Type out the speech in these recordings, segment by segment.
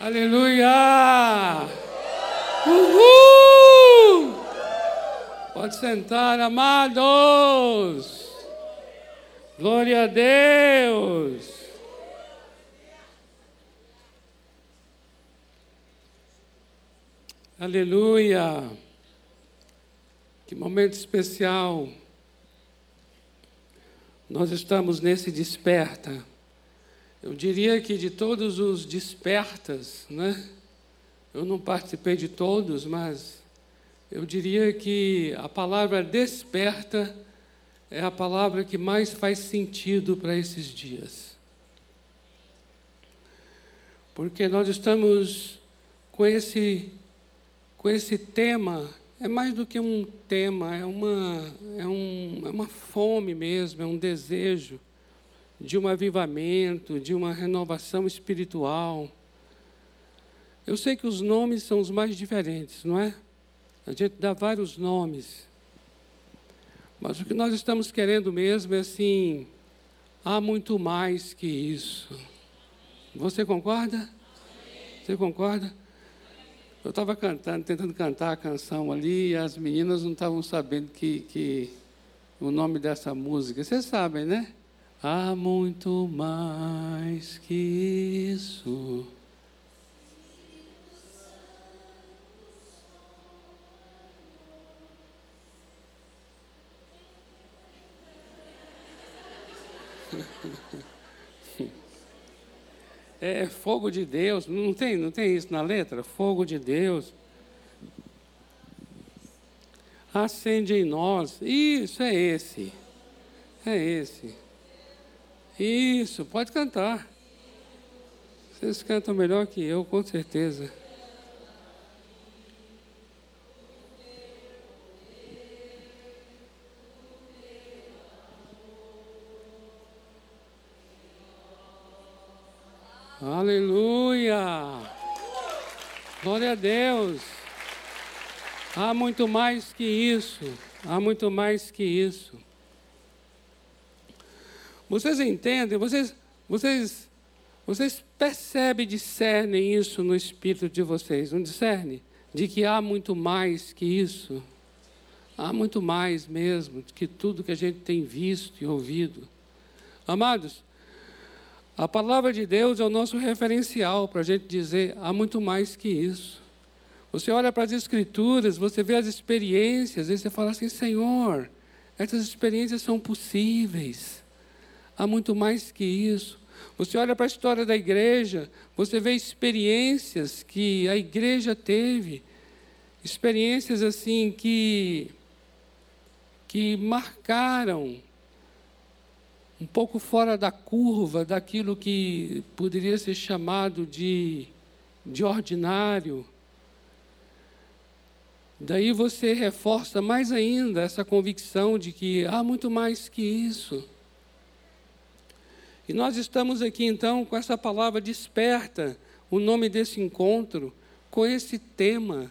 Aleluia! Uhul! Pode sentar, amados. Glória a Deus. Aleluia. Que momento especial. Nós estamos nesse desperta. Eu diria que de todos os despertas, né? Eu não participei de todos, mas eu diria que a palavra desperta é a palavra que mais faz sentido para esses dias. Porque nós estamos com esse com esse tema é mais do que um tema, é uma, é, um, é uma fome mesmo, é um desejo de um avivamento, de uma renovação espiritual. Eu sei que os nomes são os mais diferentes, não é? A gente dá vários nomes. Mas o que nós estamos querendo mesmo é assim: há muito mais que isso. Você concorda? Você concorda? Eu estava cantando, tentando cantar a canção ali, e as meninas não estavam sabendo que, que o nome dessa música. Vocês sabem, né? Há muito mais que isso. é fogo de Deus, não tem, não tem isso na letra? Fogo de Deus. Acende em nós. Isso é esse. É esse. Isso, pode cantar. Vocês cantam melhor que eu, com certeza. Aleluia! Glória a Deus! Há muito mais que isso, há muito mais que isso. Vocês entendem, vocês, vocês, vocês percebem, discernem isso no espírito de vocês, não discernem? De que há muito mais que isso. Há muito mais mesmo que tudo que a gente tem visto e ouvido. Amados, a palavra de Deus é o nosso referencial para a gente dizer há muito mais que isso. Você olha para as Escrituras, você vê as experiências, e você fala assim: Senhor, essas experiências são possíveis. Há muito mais que isso. Você olha para a história da igreja, você vê experiências que a igreja teve, experiências assim que que marcaram um pouco fora da curva daquilo que poderia ser chamado de, de ordinário. Daí você reforça mais ainda essa convicção de que há muito mais que isso. E nós estamos aqui então com essa palavra desperta, o nome desse encontro, com esse tema.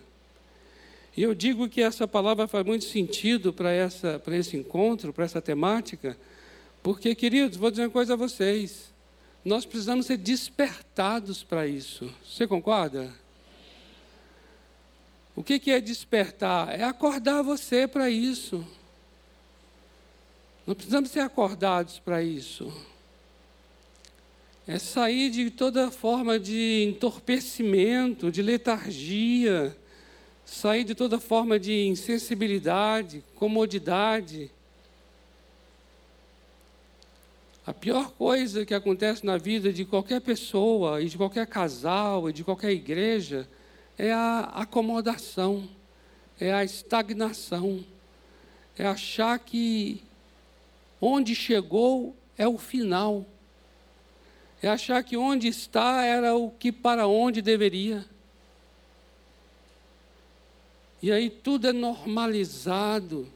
E eu digo que essa palavra faz muito sentido para, esse encontro, para essa temática, porque, queridos, vou dizer uma coisa a vocês. Nós precisamos ser despertados para isso. Você concorda? O que é despertar? É acordar você para isso. Nós precisamos ser acordados para isso. É sair de toda forma de entorpecimento, de letargia, sair de toda forma de insensibilidade, comodidade. A pior coisa que acontece na vida de qualquer pessoa, e de qualquer casal, e de qualquer igreja, é a acomodação, é a estagnação, é achar que onde chegou é o final, é achar que onde está era o que para onde deveria. E aí tudo é normalizado,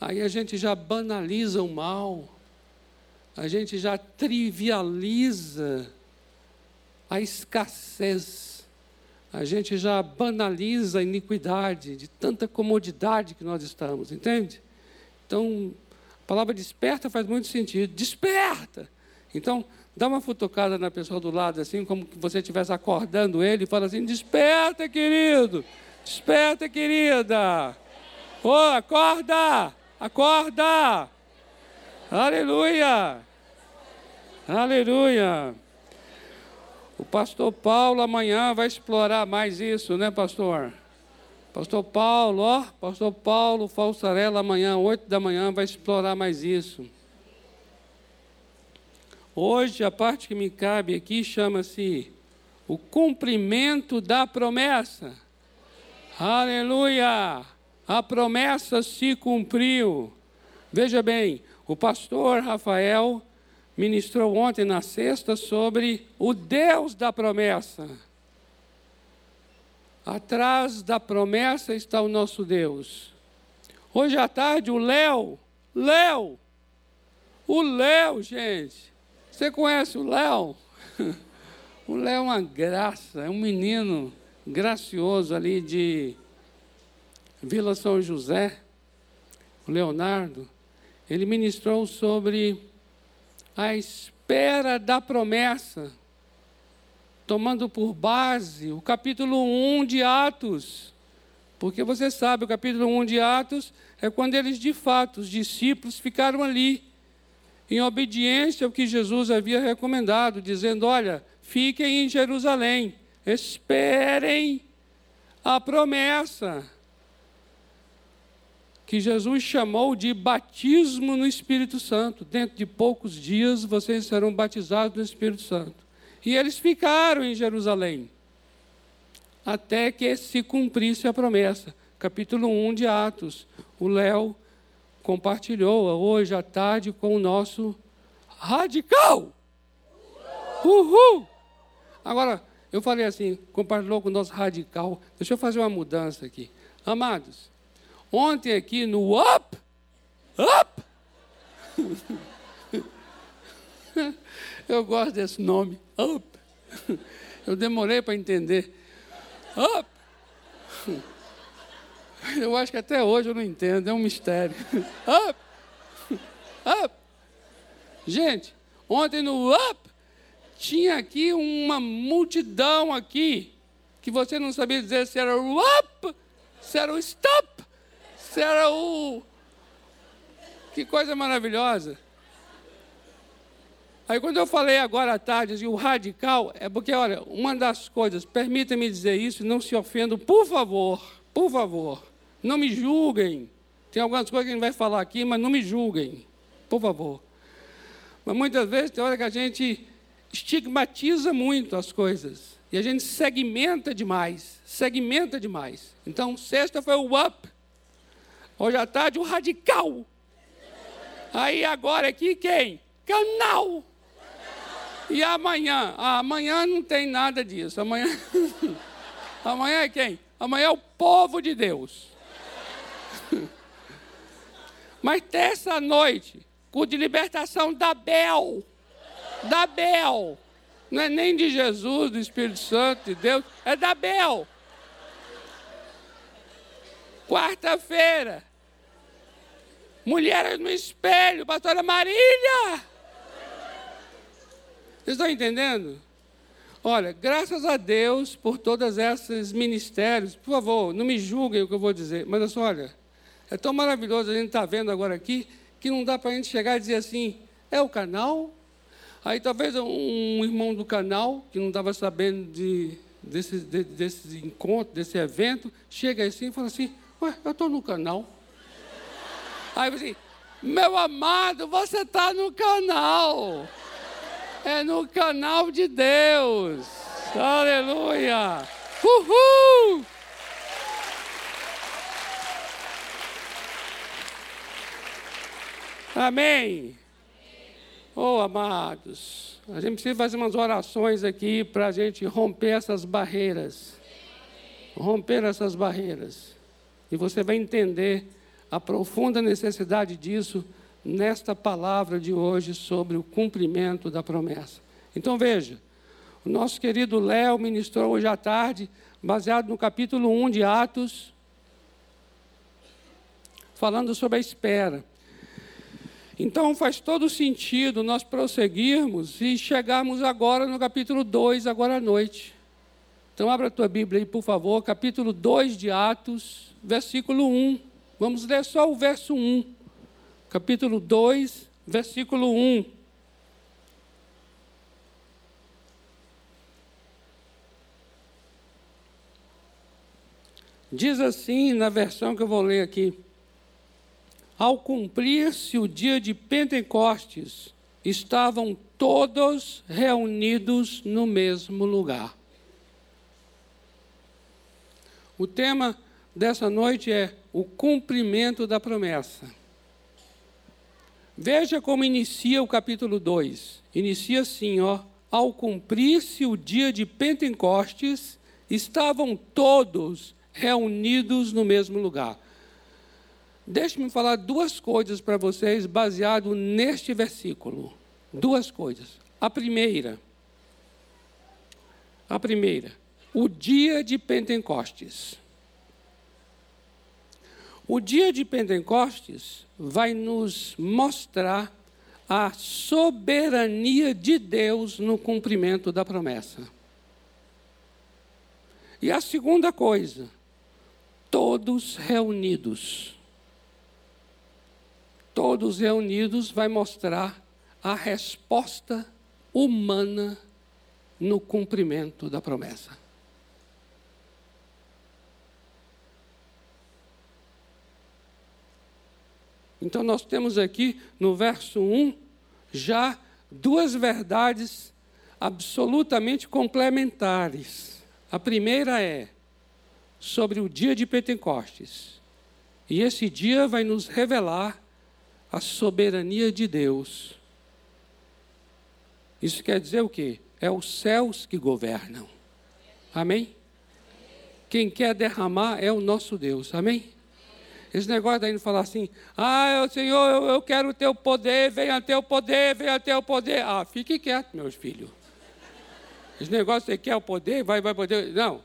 aí a gente já banaliza o mal a gente já trivializa a escassez, a gente já banaliza a iniquidade de tanta comodidade que nós estamos, entende? Então, a palavra desperta faz muito sentido. Desperta! Então, Dá uma futucada na pessoa do lado, assim, como que você estivesse acordando ele, e fala assim: Desperta, querido! Desperta, querida! Ô, oh, acorda! Acorda! Aleluia! Aleluia! O pastor Paulo amanhã vai explorar mais isso, né, pastor? Pastor Paulo, ó, pastor Paulo Falsarela amanhã, oito da manhã, vai explorar mais isso. Hoje, a parte que me cabe aqui chama-se o cumprimento da promessa. Aleluia! A promessa se cumpriu. Veja bem, o pastor Rafael ministrou ontem na sexta sobre o Deus da promessa. Atrás da promessa está o nosso Deus. Hoje à tarde, o Léo, Léo, o Léo, gente. Você conhece o Léo? O Léo é uma graça, é um menino gracioso ali de Vila São José, o Leonardo. Ele ministrou sobre a espera da promessa, tomando por base o capítulo 1 de Atos. Porque você sabe, o capítulo 1 de Atos é quando eles, de fato, os discípulos ficaram ali, em obediência ao que Jesus havia recomendado, dizendo: Olha, fiquem em Jerusalém, esperem a promessa que Jesus chamou de batismo no Espírito Santo. Dentro de poucos dias vocês serão batizados no Espírito Santo. E eles ficaram em Jerusalém, até que se cumprisse a promessa. Capítulo 1 de Atos. O Léo compartilhou hoje à tarde com o nosso radical. Uhul! Agora, eu falei assim, compartilhou com o nosso radical. Deixa eu fazer uma mudança aqui. Amados, Ontem aqui no Up, Up, eu gosto desse nome, Up. Eu demorei para entender. Up. Eu acho que até hoje eu não entendo, é um mistério. Up. Up. Gente, ontem no Up tinha aqui uma multidão aqui que você não sabia dizer se era o up, se era o stop. Isso era o. Que coisa maravilhosa. Aí quando eu falei agora à tarde, assim, o radical, é porque, olha, uma das coisas, permita-me dizer isso, não se ofendam, por favor, por favor, não me julguem. Tem algumas coisas que a gente vai falar aqui, mas não me julguem, por favor. Mas muitas vezes tem hora que a gente estigmatiza muito as coisas. E a gente segmenta demais, segmenta demais. Então, sexta foi o up, Hoje à tarde, o radical. Aí agora aqui quem? Canal. E amanhã? Ah, amanhã não tem nada disso. Amanhã. amanhã é quem? Amanhã é o povo de Deus. Mas terça noite, culto de libertação da Bel. Da Bel. Não é nem de Jesus, do Espírito Santo, de Deus, é da Bel. Quarta-feira, Mulheres no espelho, pastora Marília. Vocês estão entendendo? Olha, graças a Deus por todos esses ministérios. Por favor, não me julguem o que eu vou dizer, mas olha, é tão maravilhoso a gente estar tá vendo agora aqui que não dá para a gente chegar e dizer assim, é o canal? Aí talvez um irmão do canal, que não estava sabendo de, desse, de, desse encontro, desse evento, chega assim e fala assim, ué, eu estou no canal. Aí você, meu amado, você está no canal. É no canal de Deus. Aleluia. Uhul! Amém. Oh, amados, a gente precisa fazer umas orações aqui para a gente romper essas barreiras. Romper essas barreiras. E você vai entender a profunda necessidade disso nesta palavra de hoje sobre o cumprimento da promessa. Então veja, o nosso querido Léo ministrou hoje à tarde, baseado no capítulo 1 de Atos, falando sobre a espera. Então faz todo sentido nós prosseguirmos e chegarmos agora no capítulo 2, agora à noite. Então abra a tua Bíblia aí, por favor, capítulo 2 de Atos, versículo 1. Vamos ler só o verso 1. Capítulo 2, versículo 1. Diz assim na versão que eu vou ler aqui: Ao cumprir-se o dia de Pentecostes, estavam todos reunidos no mesmo lugar. O tema dessa noite é o cumprimento da promessa. Veja como inicia o capítulo 2. Inicia assim, ó. Ao cumprir-se o dia de Pentecostes, estavam todos reunidos no mesmo lugar. Deixe-me falar duas coisas para vocês baseado neste versículo. Duas coisas. A primeira, a primeira, o dia de Pentecostes. O dia de Pentecostes vai nos mostrar a soberania de Deus no cumprimento da promessa. E a segunda coisa, todos reunidos. Todos reunidos vai mostrar a resposta humana no cumprimento da promessa. Então, nós temos aqui no verso 1 já duas verdades absolutamente complementares. A primeira é: sobre o dia de Pentecostes. E esse dia vai nos revelar a soberania de Deus. Isso quer dizer o quê? É os céus que governam. Amém? Quem quer derramar é o nosso Deus. Amém? Esse negócio daí de falar assim, ah, Senhor, eu, eu quero o teu poder, venha teu poder, venha teu poder. Ah, fique quieto, meus filhos. Esse negócio, você quer o poder, vai, vai poder. Não.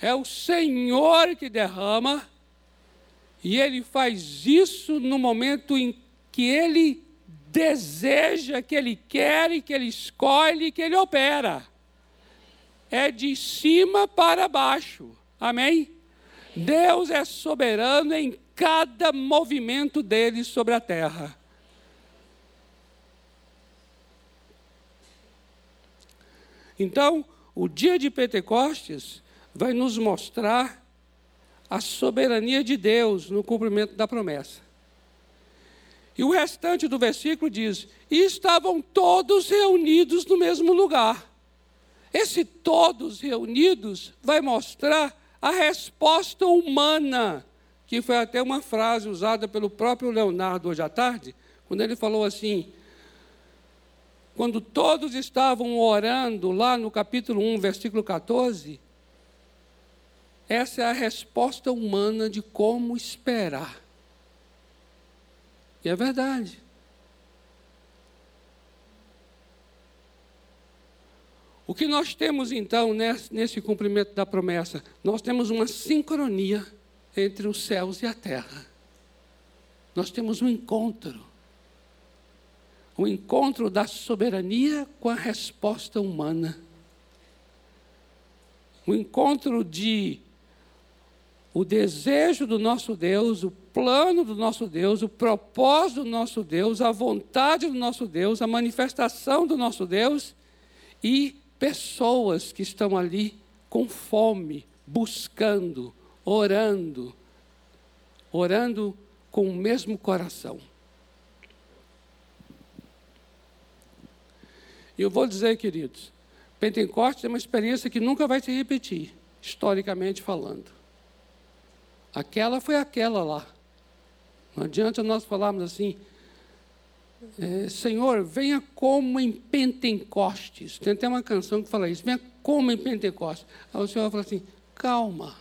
É o Senhor que derrama, e Ele faz isso no momento em que Ele deseja, que Ele quer, que Ele escolhe, que Ele opera. É de cima para baixo. Amém? Deus é soberano em cada movimento dele sobre a terra. Então, o dia de Pentecostes vai nos mostrar a soberania de Deus no cumprimento da promessa. E o restante do versículo diz: E estavam todos reunidos no mesmo lugar. Esse todos reunidos vai mostrar a resposta humana, que foi até uma frase usada pelo próprio Leonardo hoje à tarde, quando ele falou assim: quando todos estavam orando, lá no capítulo 1, versículo 14, essa é a resposta humana de como esperar. E é verdade. O que nós temos então nesse, cumprimento da promessa? Nós temos uma sincronia entre os céus e a terra. Nós temos um encontro. O um encontro da soberania com a resposta humana. O um encontro de o desejo do nosso Deus, o plano do nosso Deus, o propósito do nosso Deus, a vontade do nosso Deus, a manifestação do nosso Deus e pessoas que estão ali com fome, buscando, orando, orando com o mesmo coração. E eu vou dizer, queridos, Pentecostes é uma experiência que nunca vai se repetir, historicamente falando. Aquela foi aquela lá. Não adianta nós falarmos assim, é, Senhor, venha como em Pentecostes. Tem até uma canção que fala isso, venha como em Pentecostes. Aí o Senhor fala assim, calma.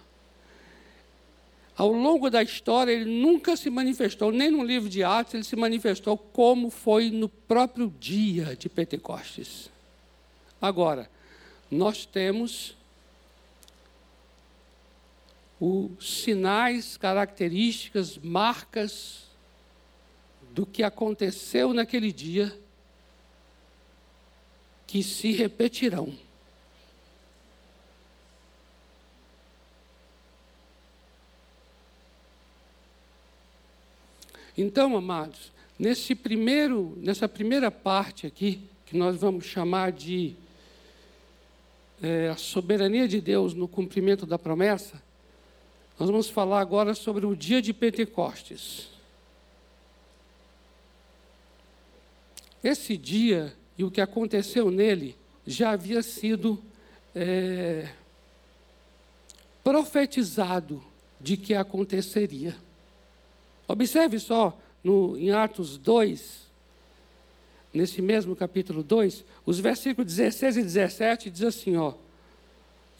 Ao longo da história, ele nunca se manifestou, nem no livro de Atos, ele se manifestou como foi no próprio dia de Pentecostes. Agora, nós temos os sinais, características, marcas do que aconteceu naquele dia que se repetirão. Então, amados, nesse primeiro, nessa primeira parte aqui, que nós vamos chamar de é, a soberania de Deus no cumprimento da promessa, nós vamos falar agora sobre o dia de Pentecostes. Esse dia e o que aconteceu nele já havia sido é, profetizado de que aconteceria. Observe só no, em Atos 2, nesse mesmo capítulo 2, os versículos 16 e 17 diz assim, ó.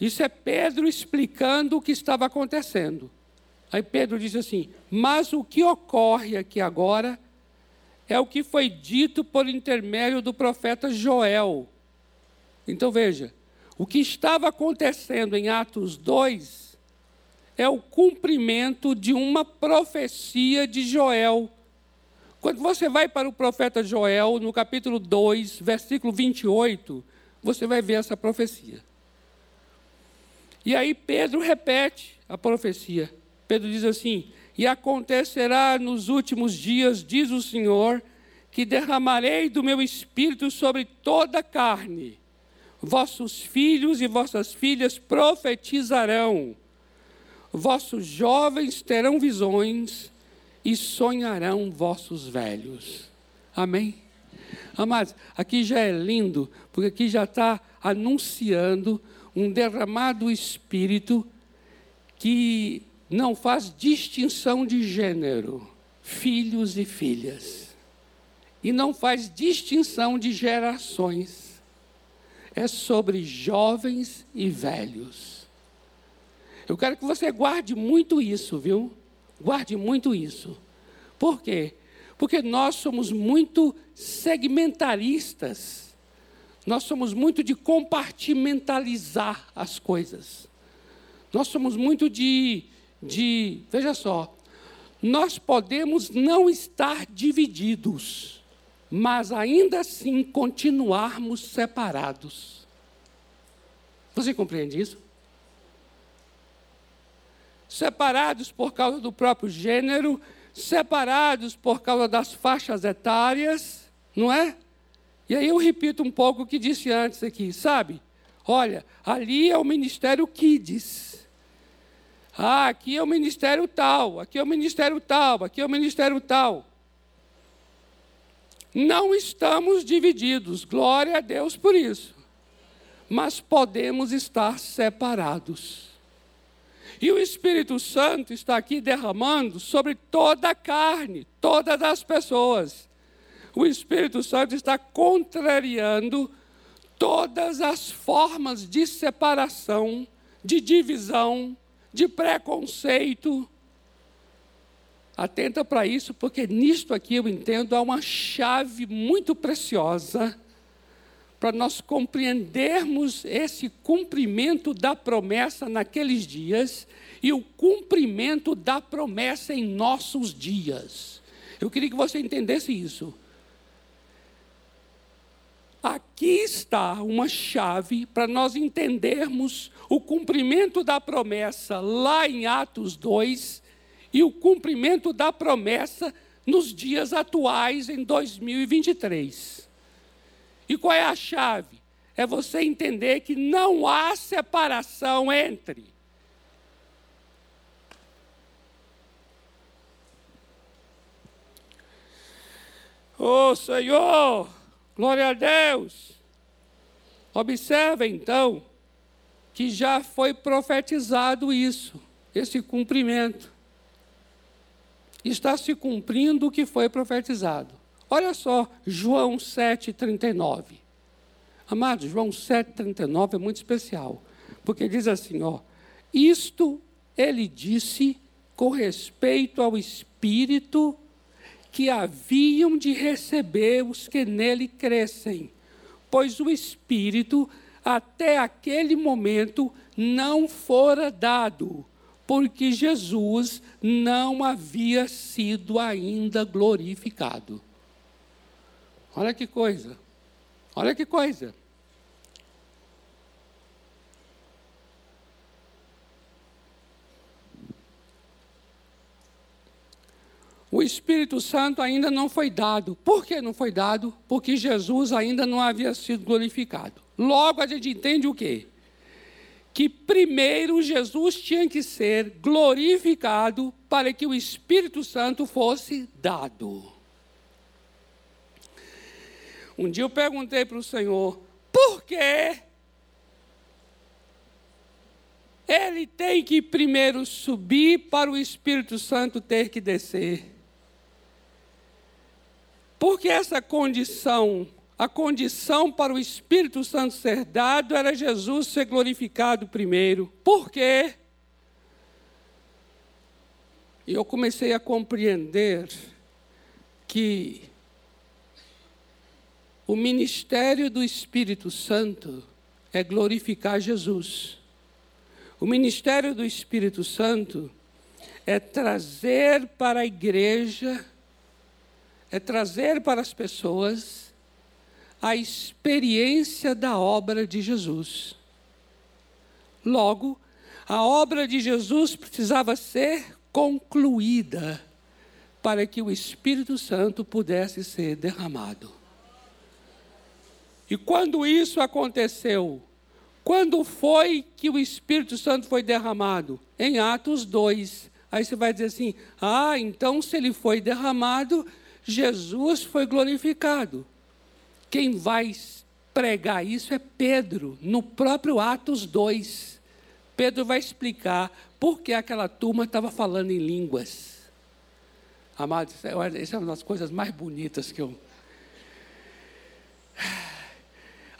Isso é Pedro explicando o que estava acontecendo. Aí Pedro diz assim: Mas o que ocorre aqui agora é o que foi dito por intermédio do profeta Joel. Então veja, o que estava acontecendo em Atos 2 é o cumprimento de uma profecia de Joel. Quando você vai para o profeta Joel, no capítulo 2, versículo 28, você vai ver essa profecia. E aí Pedro repete a profecia. Pedro diz assim: E acontecerá nos últimos dias, diz o Senhor, que derramarei do meu espírito sobre toda a carne. Vossos filhos e vossas filhas profetizarão Vossos jovens terão visões e sonharão vossos velhos. Amém? Amados, aqui já é lindo, porque aqui já está anunciando um derramado espírito que não faz distinção de gênero, filhos e filhas, e não faz distinção de gerações, é sobre jovens e velhos. Eu quero que você guarde muito isso, viu? Guarde muito isso. Por quê? Porque nós somos muito segmentaristas. Nós somos muito de compartimentalizar as coisas. Nós somos muito de, de veja só, nós podemos não estar divididos, mas ainda assim continuarmos separados. Você compreende isso? separados por causa do próprio gênero, separados por causa das faixas etárias, não é? E aí eu repito um pouco o que disse antes aqui, sabe? Olha, ali é o ministério Kids. Ah, aqui é o ministério tal, aqui é o ministério tal, aqui é o ministério tal. Não estamos divididos, glória a Deus por isso. Mas podemos estar separados. E o Espírito Santo está aqui derramando sobre toda a carne, todas as pessoas. O Espírito Santo está contrariando todas as formas de separação, de divisão, de preconceito. Atenta para isso, porque nisto aqui eu entendo há uma chave muito preciosa para nós compreendermos esse cumprimento da promessa naqueles dias e o cumprimento da promessa em nossos dias. Eu queria que você entendesse isso. Aqui está uma chave para nós entendermos o cumprimento da promessa lá em Atos 2 e o cumprimento da promessa nos dias atuais em 2023. E qual é a chave? É você entender que não há separação entre Oh Senhor, glória a Deus. Observe então que já foi profetizado isso, esse cumprimento. Está se cumprindo o que foi profetizado. Olha só, João 7,39. Amados, João 7,39 é muito especial, porque diz assim: ó, isto ele disse com respeito ao Espírito que haviam de receber os que nele crescem, pois o Espírito até aquele momento não fora dado, porque Jesus não havia sido ainda glorificado. Olha que coisa. Olha que coisa. O Espírito Santo ainda não foi dado. Por que não foi dado? Porque Jesus ainda não havia sido glorificado. Logo a gente entende o quê? Que primeiro Jesus tinha que ser glorificado para que o Espírito Santo fosse dado. Um dia eu perguntei para o Senhor, por que ele tem que primeiro subir para o Espírito Santo ter que descer? Porque essa condição, a condição para o Espírito Santo ser dado era Jesus ser glorificado primeiro. Por quê? E eu comecei a compreender que o ministério do Espírito Santo é glorificar Jesus. O ministério do Espírito Santo é trazer para a igreja é trazer para as pessoas a experiência da obra de Jesus. Logo, a obra de Jesus precisava ser concluída para que o Espírito Santo pudesse ser derramado. E quando isso aconteceu, quando foi que o Espírito Santo foi derramado? Em Atos 2. Aí você vai dizer assim: ah, então se ele foi derramado, Jesus foi glorificado. Quem vai pregar isso é Pedro, no próprio Atos 2. Pedro vai explicar por que aquela turma estava falando em línguas. Amados, essa é uma das coisas mais bonitas que eu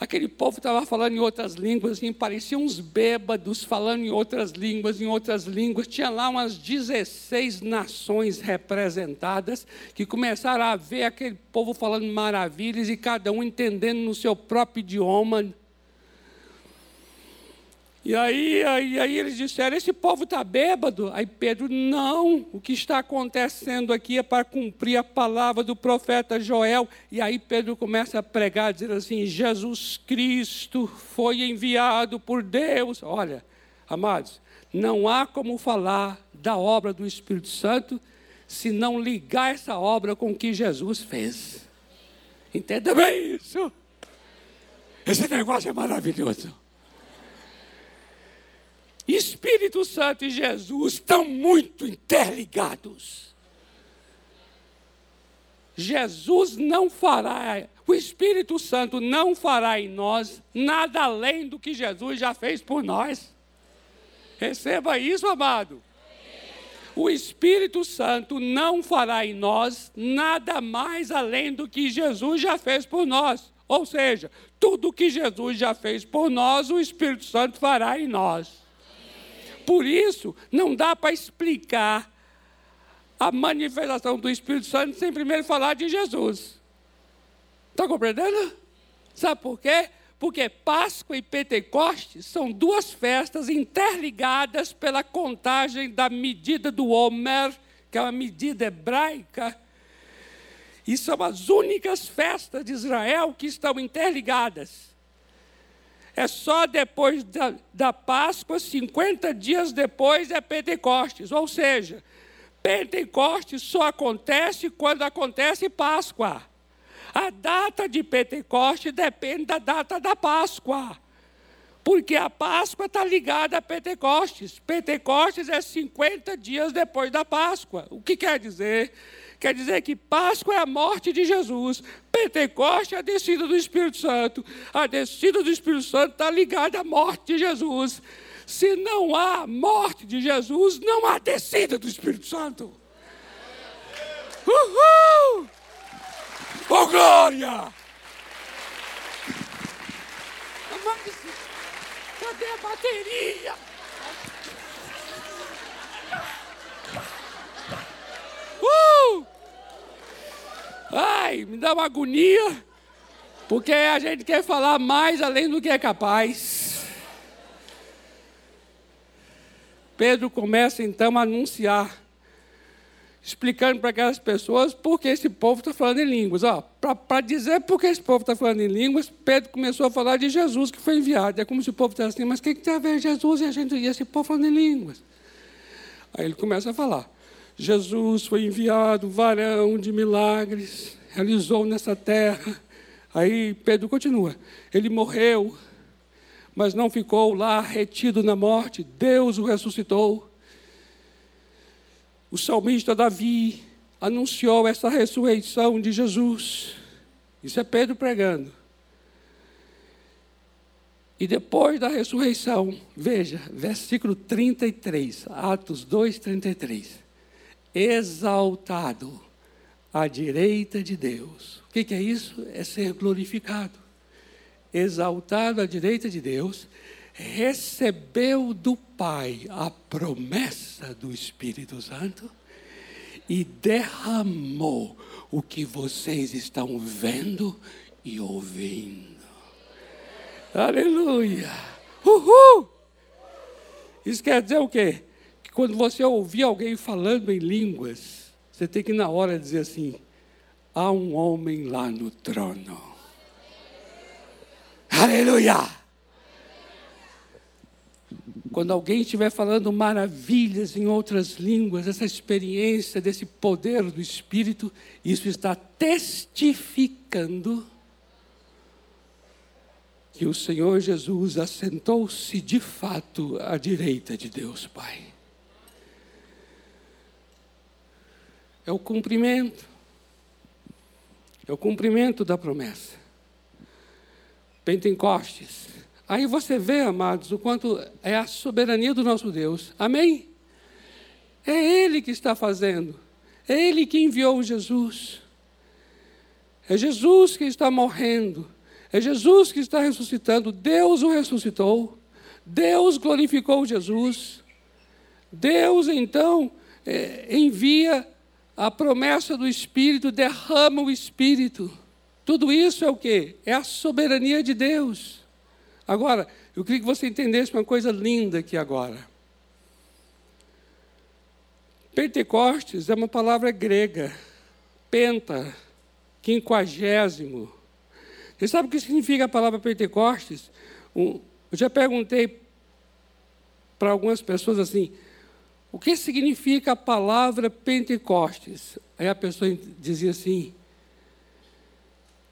Aquele povo estava falando em outras línguas, assim, pareciam uns bêbados falando em outras línguas, em outras línguas. Tinha lá umas 16 nações representadas que começaram a ver aquele povo falando maravilhas e cada um entendendo no seu próprio idioma. E aí, aí, aí eles disseram: esse povo está bêbado. Aí Pedro, não, o que está acontecendo aqui é para cumprir a palavra do profeta Joel. E aí Pedro começa a pregar, dizendo assim: Jesus Cristo foi enviado por Deus. Olha, amados, não há como falar da obra do Espírito Santo se não ligar essa obra com o que Jesus fez. Entenda bem isso. Esse negócio é maravilhoso. Espírito Santo e Jesus estão muito interligados. Jesus não fará, o Espírito Santo não fará em nós nada além do que Jesus já fez por nós. Receba isso, amado. O Espírito Santo não fará em nós nada mais além do que Jesus já fez por nós. Ou seja, tudo que Jesus já fez por nós, o Espírito Santo fará em nós. Por isso, não dá para explicar a manifestação do Espírito Santo sem primeiro falar de Jesus. Está compreendendo? Sabe por quê? Porque Páscoa e Pentecostes são duas festas interligadas pela contagem da medida do Homer, que é uma medida hebraica. E são as únicas festas de Israel que estão interligadas. É só depois da, da Páscoa, 50 dias depois, é Pentecostes. Ou seja, Pentecostes só acontece quando acontece Páscoa. A data de Pentecostes depende da data da Páscoa. Porque a Páscoa está ligada a Pentecostes. Pentecostes é 50 dias depois da Páscoa. O que quer dizer? Quer dizer que Páscoa é a morte de Jesus, Pentecoste é a descida do Espírito Santo. A descida do Espírito Santo está ligada à morte de Jesus. Se não há morte de Jesus, não há descida do Espírito Santo. Uhul! Oh, glória! Cadê a bateria? Uh! Ai, me dá uma agonia, porque a gente quer falar mais além do que é capaz. Pedro começa então a anunciar, explicando para aquelas pessoas por que esse povo está falando em línguas. Para dizer por que esse povo está falando em línguas, Pedro começou a falar de Jesus que foi enviado. É como se o povo estivesse assim, mas o que, que tem a ver Jesus e, a gente, e esse povo falando em línguas? Aí ele começa a falar. Jesus foi enviado, varão de milagres, realizou nessa terra. Aí Pedro continua. Ele morreu, mas não ficou lá retido na morte. Deus o ressuscitou. O salmista Davi anunciou essa ressurreição de Jesus. Isso é Pedro pregando. E depois da ressurreição, veja, versículo 33, Atos 2, 33 exaltado à direita de Deus. O que, é isso? É ser glorificado. Exaltado à direita de Deus, recebeu do Pai a promessa do Espírito Santo e derramou o que vocês estão vendo e ouvindo. Aleluia! Uhul! Isso quer dizer o quê? Que quando você ouvir alguém falando em línguas, você tem que na hora dizer assim: há um homem lá no trono. Aleluia! Quando alguém estiver falando maravilhas em outras línguas, essa experiência desse poder do Espírito, isso está testificando que o Senhor Jesus assentou-se de fato à direita de Deus Pai. É o cumprimento. É o cumprimento da promessa. Pentecostes. Aí você vê, amados, o quanto é a soberania do nosso Deus. Amém? É Ele que está fazendo. É Ele que enviou Jesus. É Jesus que está morrendo. É Jesus que está ressuscitando. Deus o ressuscitou. Deus glorificou Jesus. Deus, então, é, envia a promessa do Espírito derrama o Espírito. Tudo isso é o que? É a soberania de Deus. Agora, eu queria que você entendesse uma coisa linda aqui agora. Pentecostes é uma palavra grega. Penta, quinquagésimo. Você sabe o que significa a palavra Pentecostes? Eu já perguntei para algumas pessoas assim: o que significa a palavra Pentecostes? Aí a pessoa dizia assim: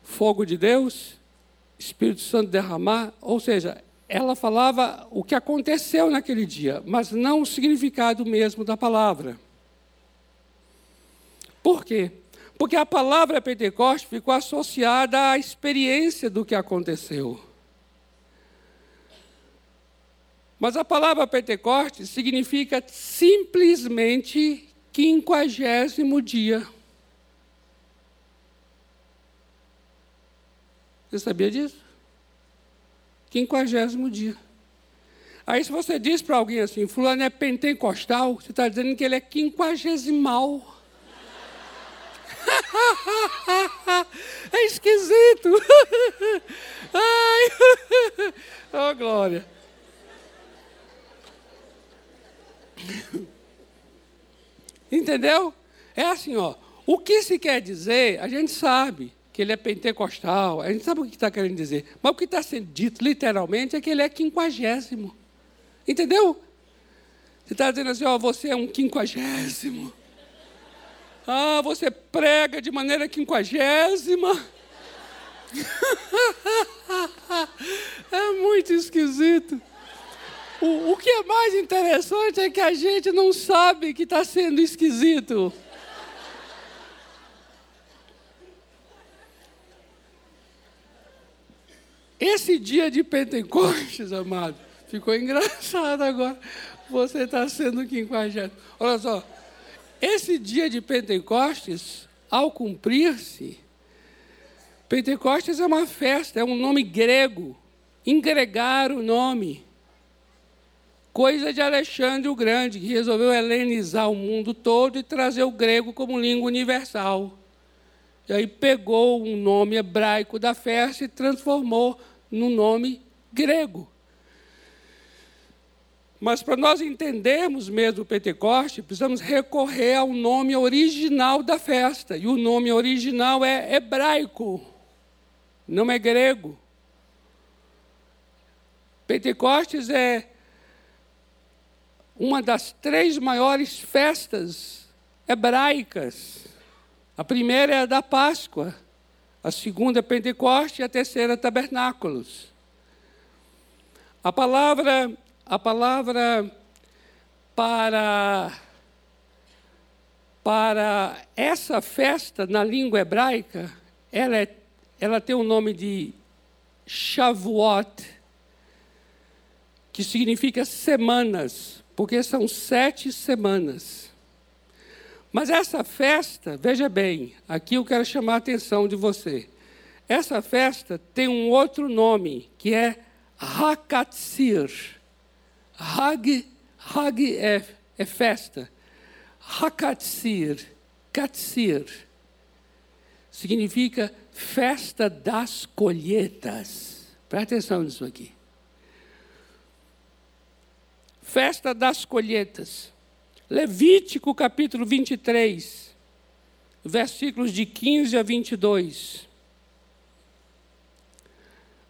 fogo de Deus, Espírito Santo derramar, ou seja, ela falava o que aconteceu naquele dia, mas não o significado mesmo da palavra. Por quê? Porque a palavra Pentecostes ficou associada à experiência do que aconteceu. Mas a palavra Pentecostes significa simplesmente quinquagésimo dia. Você sabia disso? Quinquagésimo dia. Aí, se você diz para alguém assim, fulano é pentecostal, você está dizendo que ele é quinquagesimal. é esquisito. Ai, oh glória. Entendeu? É assim, ó. O que se quer dizer, a gente sabe que ele é pentecostal, a gente sabe o que está querendo dizer. Mas o que está sendo dito literalmente é que ele é quinquagésimo. Entendeu? Você está dizendo assim, ó, você é um quinquagésimo. Ah, você prega de maneira quinquagésima. é muito esquisito. O, o que é mais interessante é que a gente não sabe que está sendo esquisito. Esse dia de Pentecostes, amado, ficou engraçado agora. Você está sendo quinquagésimo. Olha só, esse dia de Pentecostes, ao cumprir-se, Pentecostes é uma festa, é um nome grego. Engregar o nome coisa de Alexandre o Grande, que resolveu helenizar o mundo todo e trazer o grego como língua universal. E aí pegou um nome hebraico da festa e transformou no nome grego. Mas para nós entendermos mesmo o Pentecoste, precisamos recorrer ao nome original da festa. E o nome original é hebraico, não é grego. Pentecostes é uma das três maiores festas hebraicas. A primeira é a da Páscoa, a segunda é Pentecoste e a terceira é Tabernáculos. A palavra a palavra para, para essa festa na língua hebraica, ela, é, ela tem o nome de Shavuot, que significa semanas, porque são sete semanas. Mas essa festa, veja bem, aqui eu quero chamar a atenção de você. Essa festa tem um outro nome, que é Hakatzir. Hag, Hag é, é festa. Hakatsir, Katsir, significa festa das colheitas. Presta atenção nisso aqui. Festa das colheitas. Levítico capítulo 23, versículos de 15 a 22.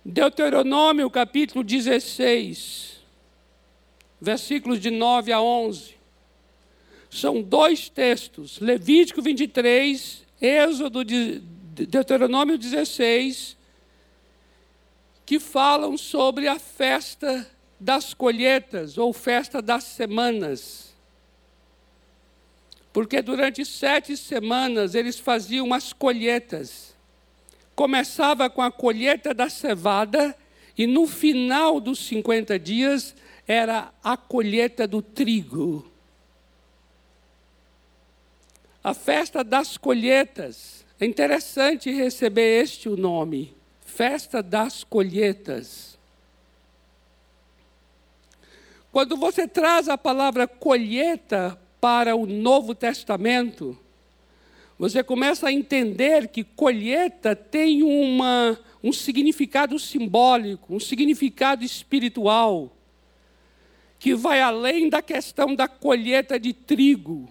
Deuteronômio capítulo 16, versículos de 9 a 11. São dois textos, Levítico 23, Êxodo de Deuteronômio 16, que falam sobre a festa das colheitas ou festa das semanas. Porque durante sete semanas eles faziam as colheitas. Começava com a colheita da cevada e no final dos 50 dias era a colheita do trigo. A festa das colheitas. É interessante receber este o nome. Festa das colheitas. Quando você traz a palavra colheita para o Novo Testamento, você começa a entender que colheita tem uma, um significado simbólico, um significado espiritual que vai além da questão da colheita de trigo.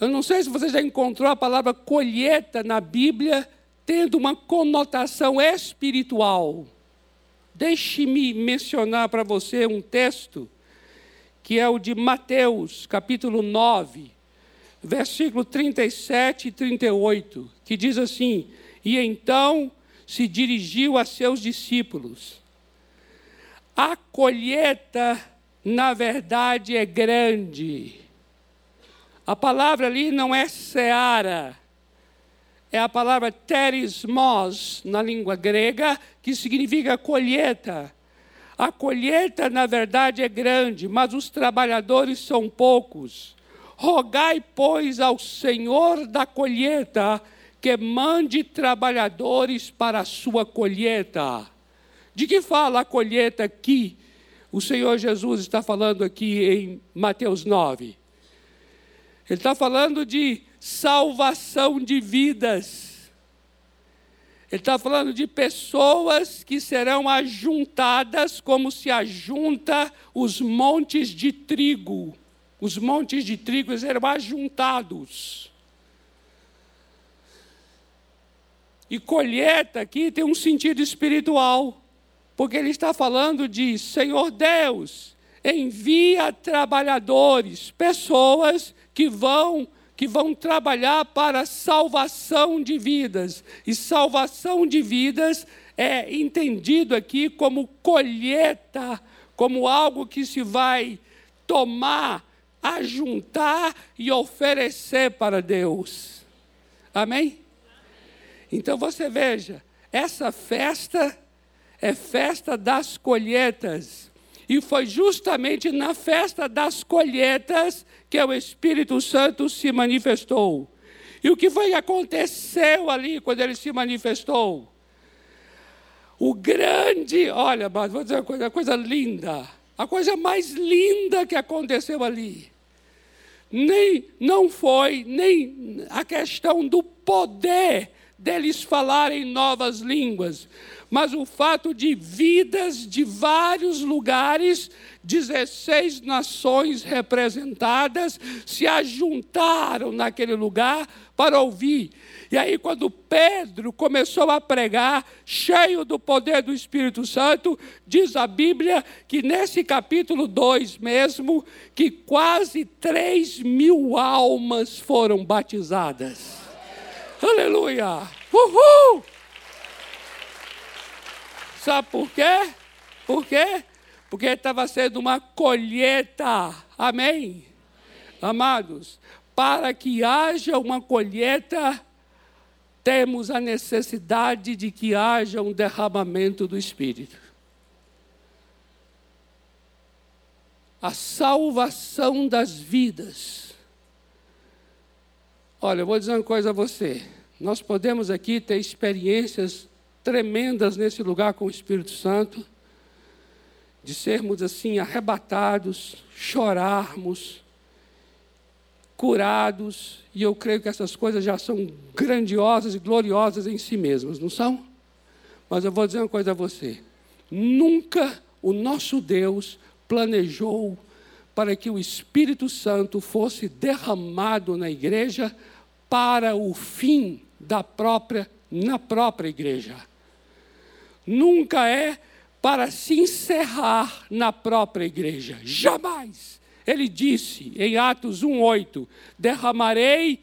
Eu não sei se você já encontrou a palavra colheita na Bíblia tendo uma conotação espiritual. Deixe-me mencionar para você um texto que é o de Mateus, capítulo 9, versículo 37 e 38, que diz assim: E então se dirigiu a seus discípulos a colheita, na verdade, é grande. A palavra ali não é seara, é a palavra terismos na língua grega, que significa colheita. A colheita, na verdade, é grande, mas os trabalhadores são poucos. Rogai, pois, ao Senhor da colheita que mande trabalhadores para a sua colheita. De que fala a colheita aqui? O Senhor Jesus está falando aqui em Mateus 9. Ele está falando de salvação de vidas. Ele está falando de pessoas que serão ajuntadas como se ajunta os montes de trigo. Os montes de trigo serão ajuntados. E colheita aqui tem um sentido espiritual porque ele está falando de Senhor Deus, envia trabalhadores, pessoas que vão que vão trabalhar para salvação de vidas. E salvação de vidas é entendido aqui como colheita, como algo que se vai tomar, ajuntar e oferecer para Deus. Amém? Então você veja, essa festa é festa das colheitas. E foi justamente na festa das colheitas que o Espírito Santo se manifestou. E o que foi que aconteceu ali quando ele se manifestou? O grande, olha, mas vou dizer uma coisa, uma coisa linda, a coisa mais linda que aconteceu ali. Nem não foi nem a questão do poder deles falarem novas línguas, mas o fato de vidas de vários lugares, 16 nações representadas, se ajuntaram naquele lugar para ouvir. E aí, quando Pedro começou a pregar, cheio do poder do Espírito Santo, diz a Bíblia que nesse capítulo 2 mesmo, que quase 3 mil almas foram batizadas. Aleluia! Uhul! Sabe por quê? Por quê? Porque estava sendo uma colheita. Amém? Amados, para que haja uma colheita, temos a necessidade de que haja um derramamento do Espírito. A salvação das vidas. Olha, eu vou dizer uma coisa a você. Nós podemos aqui ter experiências tremendas nesse lugar com o Espírito Santo, de sermos assim arrebatados, chorarmos, curados, e eu creio que essas coisas já são grandiosas e gloriosas em si mesmas, não são? Mas eu vou dizer uma coisa a você: nunca o nosso Deus planejou para que o Espírito Santo fosse derramado na igreja para o fim da própria na própria igreja nunca é para se encerrar na própria igreja. Jamais. Ele disse em Atos 1:8: "Derramarei,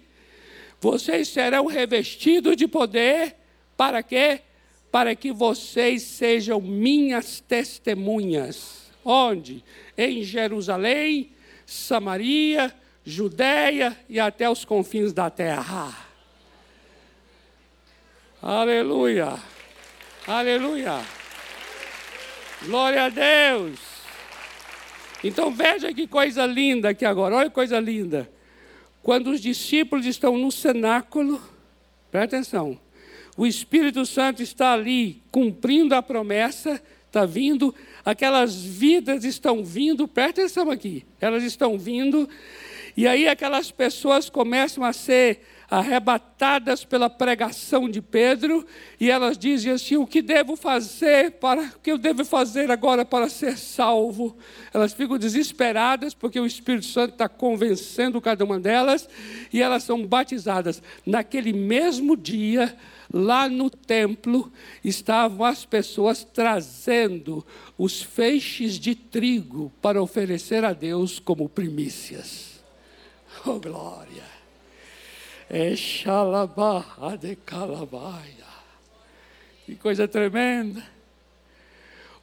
vocês serão revestidos de poder para quê? Para que vocês sejam minhas testemunhas. Onde? Em Jerusalém, Samaria, Judéia e até os confins da terra. Aleluia. Aleluia. Glória a Deus. Então veja que coisa linda aqui agora, olha que coisa linda. Quando os discípulos estão no cenáculo, presta atenção, o Espírito Santo está ali cumprindo a promessa, está vindo, aquelas vidas estão vindo, presta atenção aqui, elas estão vindo, e aí aquelas pessoas começam a ser arrebatadas pela pregação de Pedro, e elas dizem assim: o que devo fazer para o que eu devo fazer agora para ser salvo? Elas ficam desesperadas porque o Espírito Santo está convencendo cada uma delas, e elas são batizadas. Naquele mesmo dia, lá no templo, estavam as pessoas trazendo os feixes de trigo para oferecer a Deus como primícias. Oh, glória! Exalabarra de. Que coisa tremenda.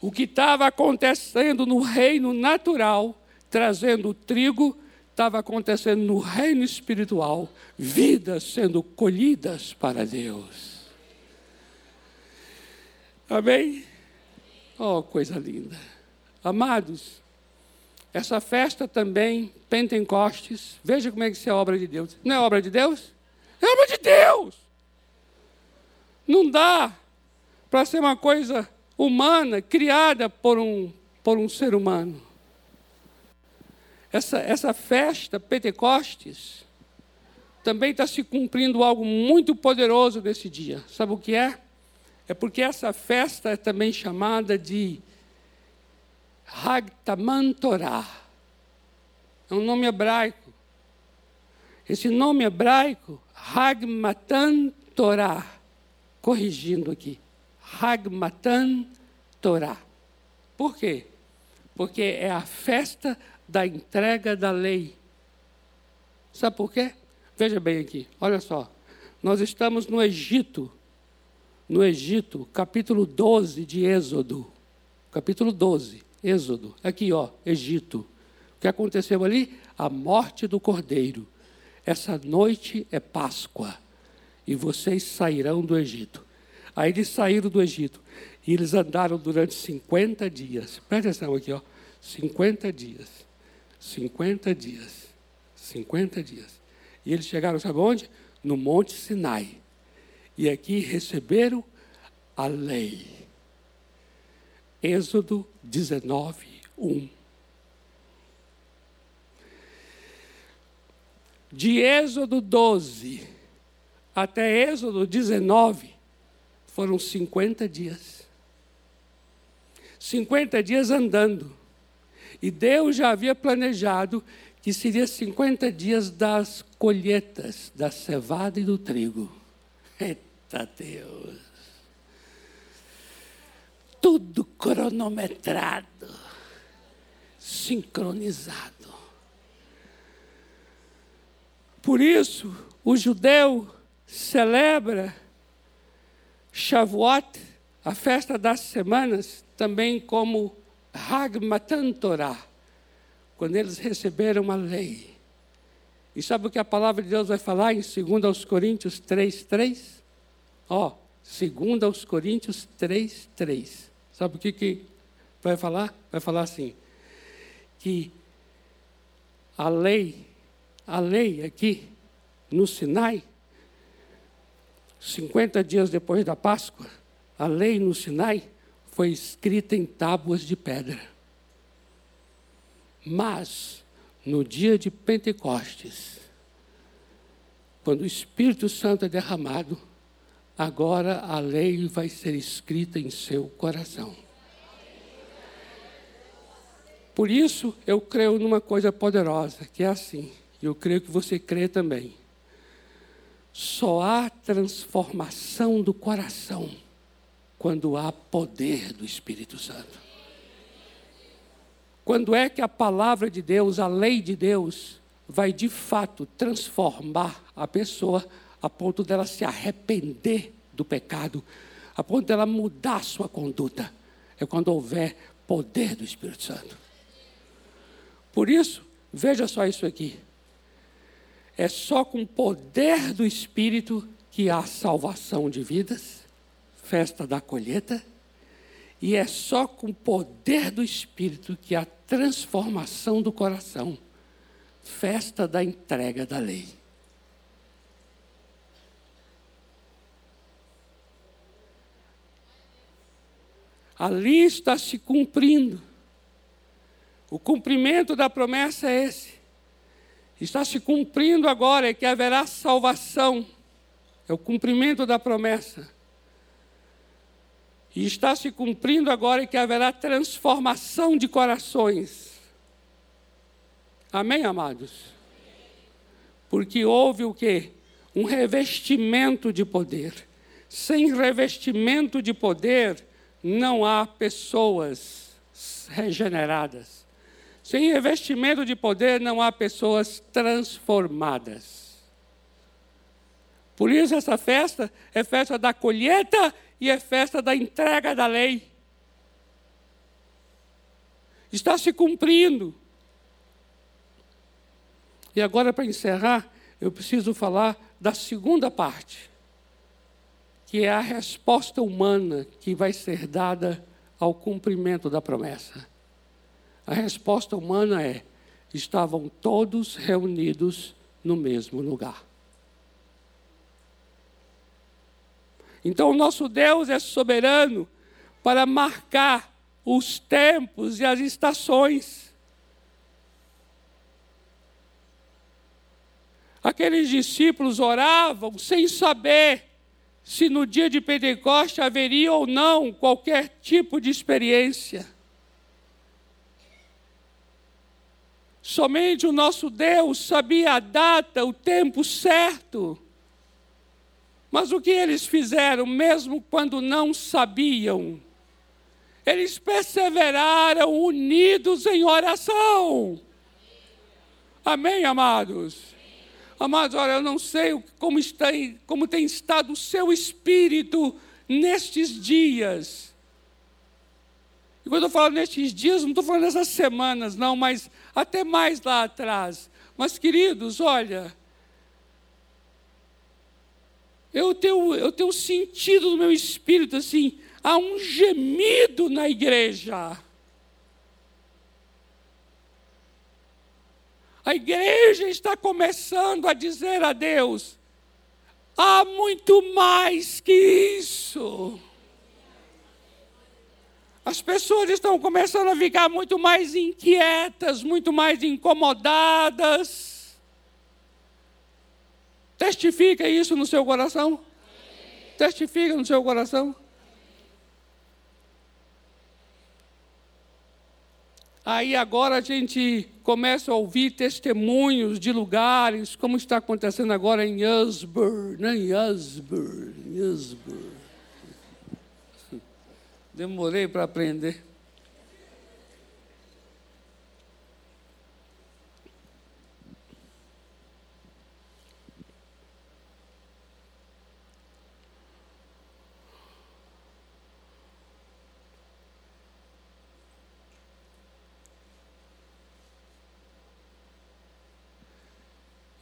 O que estava acontecendo no reino natural, trazendo trigo, estava acontecendo no reino espiritual, vidas sendo colhidas para Deus. Amém? Oh, coisa linda. Amados, essa festa também, Pentecostes, veja como é que isso é obra de Deus. Não é obra de Deus? É obra de Deus. Não dá para ser uma coisa humana, criada por um, por um ser humano. Essa, essa festa, Pentecostes, também está se cumprindo algo muito poderoso nesse dia. Sabe o que é? É porque essa festa é também chamada de Hagtaman Torah. É um nome hebraico. Esse nome hebraico, Hagmatan Torah, corrigindo aqui, Hagmatan Torah. Por quê? Porque é a festa da entrega da lei. Sabe por quê? Veja bem aqui, olha só. Nós estamos no Egito, no Egito, capítulo 12 de Êxodo. Capítulo 12, Êxodo. Aqui, ó, Egito. O que aconteceu ali? A morte do cordeiro. Essa noite é Páscoa e vocês sairão do Egito. Aí eles saíram do Egito e eles andaram durante 50 dias. Presta atenção aqui, ó. 50 dias. 50 dias. 50 dias. E eles chegaram, sabe onde? No Monte Sinai. E aqui receberam a lei. Êxodo 19, 1. De Êxodo 12 até Êxodo 19 foram 50 dias. 50 dias andando. E Deus já havia planejado que seria 50 dias das colheitas da cevada e do trigo. Eita Deus! Tudo cronometrado, sincronizado. Por isso, o judeu celebra Shavuot, a festa das semanas, também como Hag Matan Torah, quando eles receberam a lei. E sabe o que a palavra de Deus vai falar em 2 Coríntios 3, 3? Ó, 2 Coríntios 3, 3. Sabe o que, que vai falar? Vai falar assim, que a lei, a lei aqui no Sinai, 50 dias depois da Páscoa, a lei no Sinai foi escrita em tábuas de pedra. Mas, no dia de Pentecostes, quando o Espírito Santo é derramado, agora a lei vai ser escrita em seu coração. Por isso, eu creio numa coisa poderosa, que é assim, e eu creio que você crê também. Só há transformação do coração quando há poder do Espírito Santo. Quando é que a palavra de Deus, a lei de Deus, vai de fato transformar a pessoa a ponto dela se arrepender do pecado, a ponto dela mudar sua conduta? É quando houver poder do Espírito Santo. Por isso, veja só isso aqui. É só com o poder do Espírito que há salvação de vidas, festa da colheita, e é só com o poder do Espírito que há transformação do coração, festa da entrega da lei. Ali está se cumprindo. O cumprimento da promessa é esse está se cumprindo agora e que haverá salvação. É o cumprimento da promessa. E está se cumprindo agora e que haverá transformação de corações. Amém, amados? Porque houve o quê? Um revestimento de poder. Sem revestimento de poder, não há pessoas regeneradas. Sem investimento de poder não há pessoas transformadas. Por isso essa festa é festa da colheita e é festa da entrega da lei. Está se cumprindo. E agora, para encerrar, eu preciso falar da segunda parte, que é a resposta humana que vai ser dada ao cumprimento da promessa. A resposta humana é: estavam todos reunidos no mesmo lugar. Então, o nosso Deus é soberano para marcar os tempos e as estações. Aqueles discípulos oravam sem saber se no dia de Pentecoste haveria ou não qualquer tipo de experiência. Somente o nosso Deus sabia a data, o tempo certo. Mas o que eles fizeram, mesmo quando não sabiam? Eles perseveraram unidos em oração. Amém, amados? Amados, olha, eu não sei como, está, como tem estado o seu espírito nestes dias. E quando eu falo nestes dias, não estou falando nessas semanas, não, mas até mais lá atrás. Mas, queridos, olha, eu tenho, eu tenho sentido no meu espírito assim, há um gemido na igreja. A igreja está começando a dizer a Deus: há muito mais que isso. As pessoas estão começando a ficar muito mais inquietas, muito mais incomodadas. Testifica isso no seu coração? Testifica no seu coração? Aí agora a gente começa a ouvir testemunhos de lugares, como está acontecendo agora em Usburn, né? em Usburn, em Usburn. Demorei para aprender.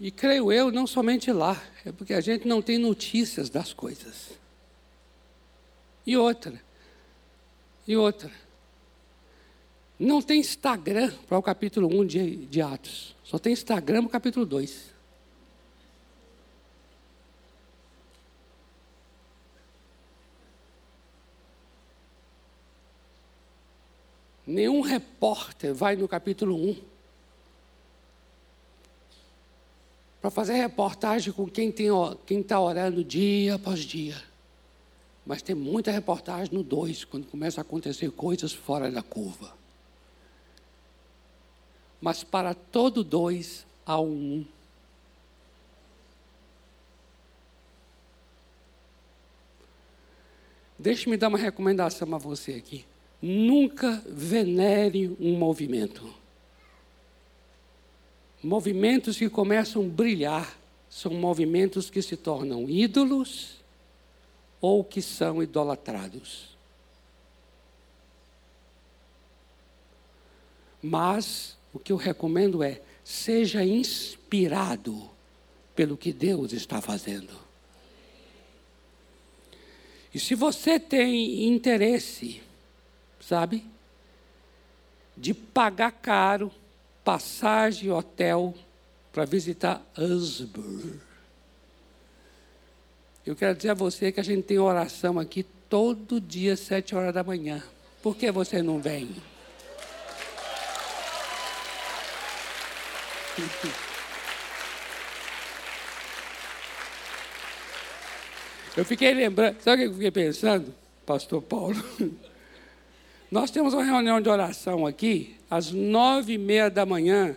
E creio eu, não somente lá, é porque a gente não tem notícias das coisas. E outra, e outra. Não tem Instagram para o capítulo 1 de, de Atos. Só tem Instagram para o capítulo 2. Nenhum repórter vai no capítulo 1 para fazer reportagem com quem está orando dia após dia. Mas tem muita reportagem no 2, quando começa a acontecer coisas fora da curva. Mas para todo dois há um. Deixe-me dar uma recomendação a você aqui. Nunca venere um movimento. Movimentos que começam a brilhar são movimentos que se tornam ídolos ou que são idolatrados. Mas o que eu recomendo é: seja inspirado pelo que Deus está fazendo. E se você tem interesse, sabe, de pagar caro, passagem hotel para visitar Usburg. Eu quero dizer a você que a gente tem oração aqui todo dia, sete horas da manhã. Por que você não vem? Eu fiquei lembrando, sabe o que eu fiquei pensando, pastor Paulo? Nós temos uma reunião de oração aqui, às nove e meia da manhã,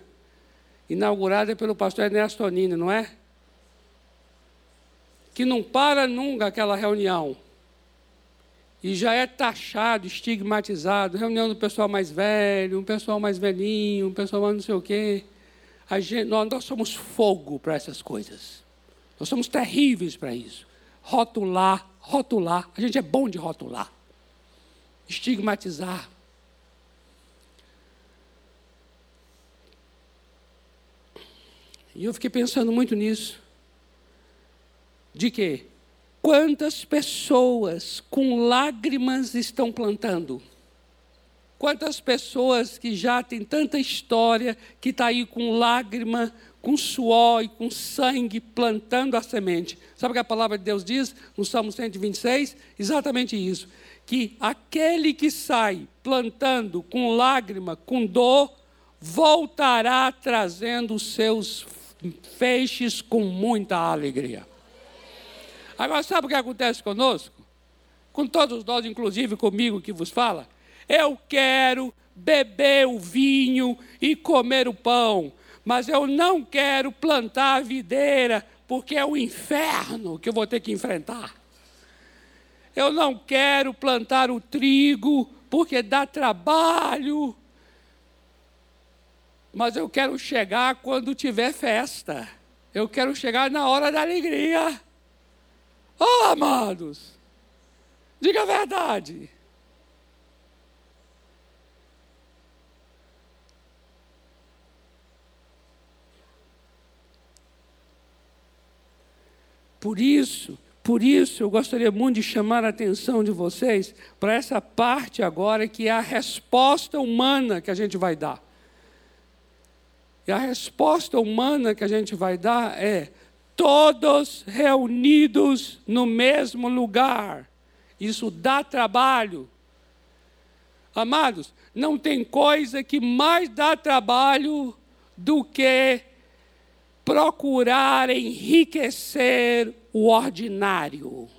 inaugurada pelo pastor Ernesto Onini, não é? Que não para nunca aquela reunião. E já é taxado, estigmatizado, reunião do pessoal mais velho, um pessoal mais velhinho, um pessoal mais não sei o quê. Gente, nós, nós somos fogo para essas coisas. Nós somos terríveis para isso. Rotular, rotular. A gente é bom de rotular estigmatizar. E eu fiquei pensando muito nisso. De que? Quantas pessoas com lágrimas estão plantando? Quantas pessoas que já têm tanta história, que está aí com lágrima, com suor e com sangue plantando a semente. Sabe o que a palavra de Deus diz no Salmo 126? Exatamente isso que aquele que sai plantando com lágrima, com dor, voltará trazendo os seus feixes com muita alegria. Agora, sabe o que acontece conosco? Com todos nós, inclusive comigo que vos fala? Eu quero beber o vinho e comer o pão, mas eu não quero plantar a videira, porque é o inferno que eu vou ter que enfrentar. Eu não quero plantar o trigo porque dá trabalho. Mas eu quero chegar quando tiver festa. Eu quero chegar na hora da alegria. Oh, amados, diga a verdade. Por isso, por isso, eu gostaria muito de chamar a atenção de vocês para essa parte agora que é a resposta humana que a gente vai dar. E a resposta humana que a gente vai dar é: todos reunidos no mesmo lugar. Isso dá trabalho. Amados, não tem coisa que mais dá trabalho do que procurar enriquecer o ordinário.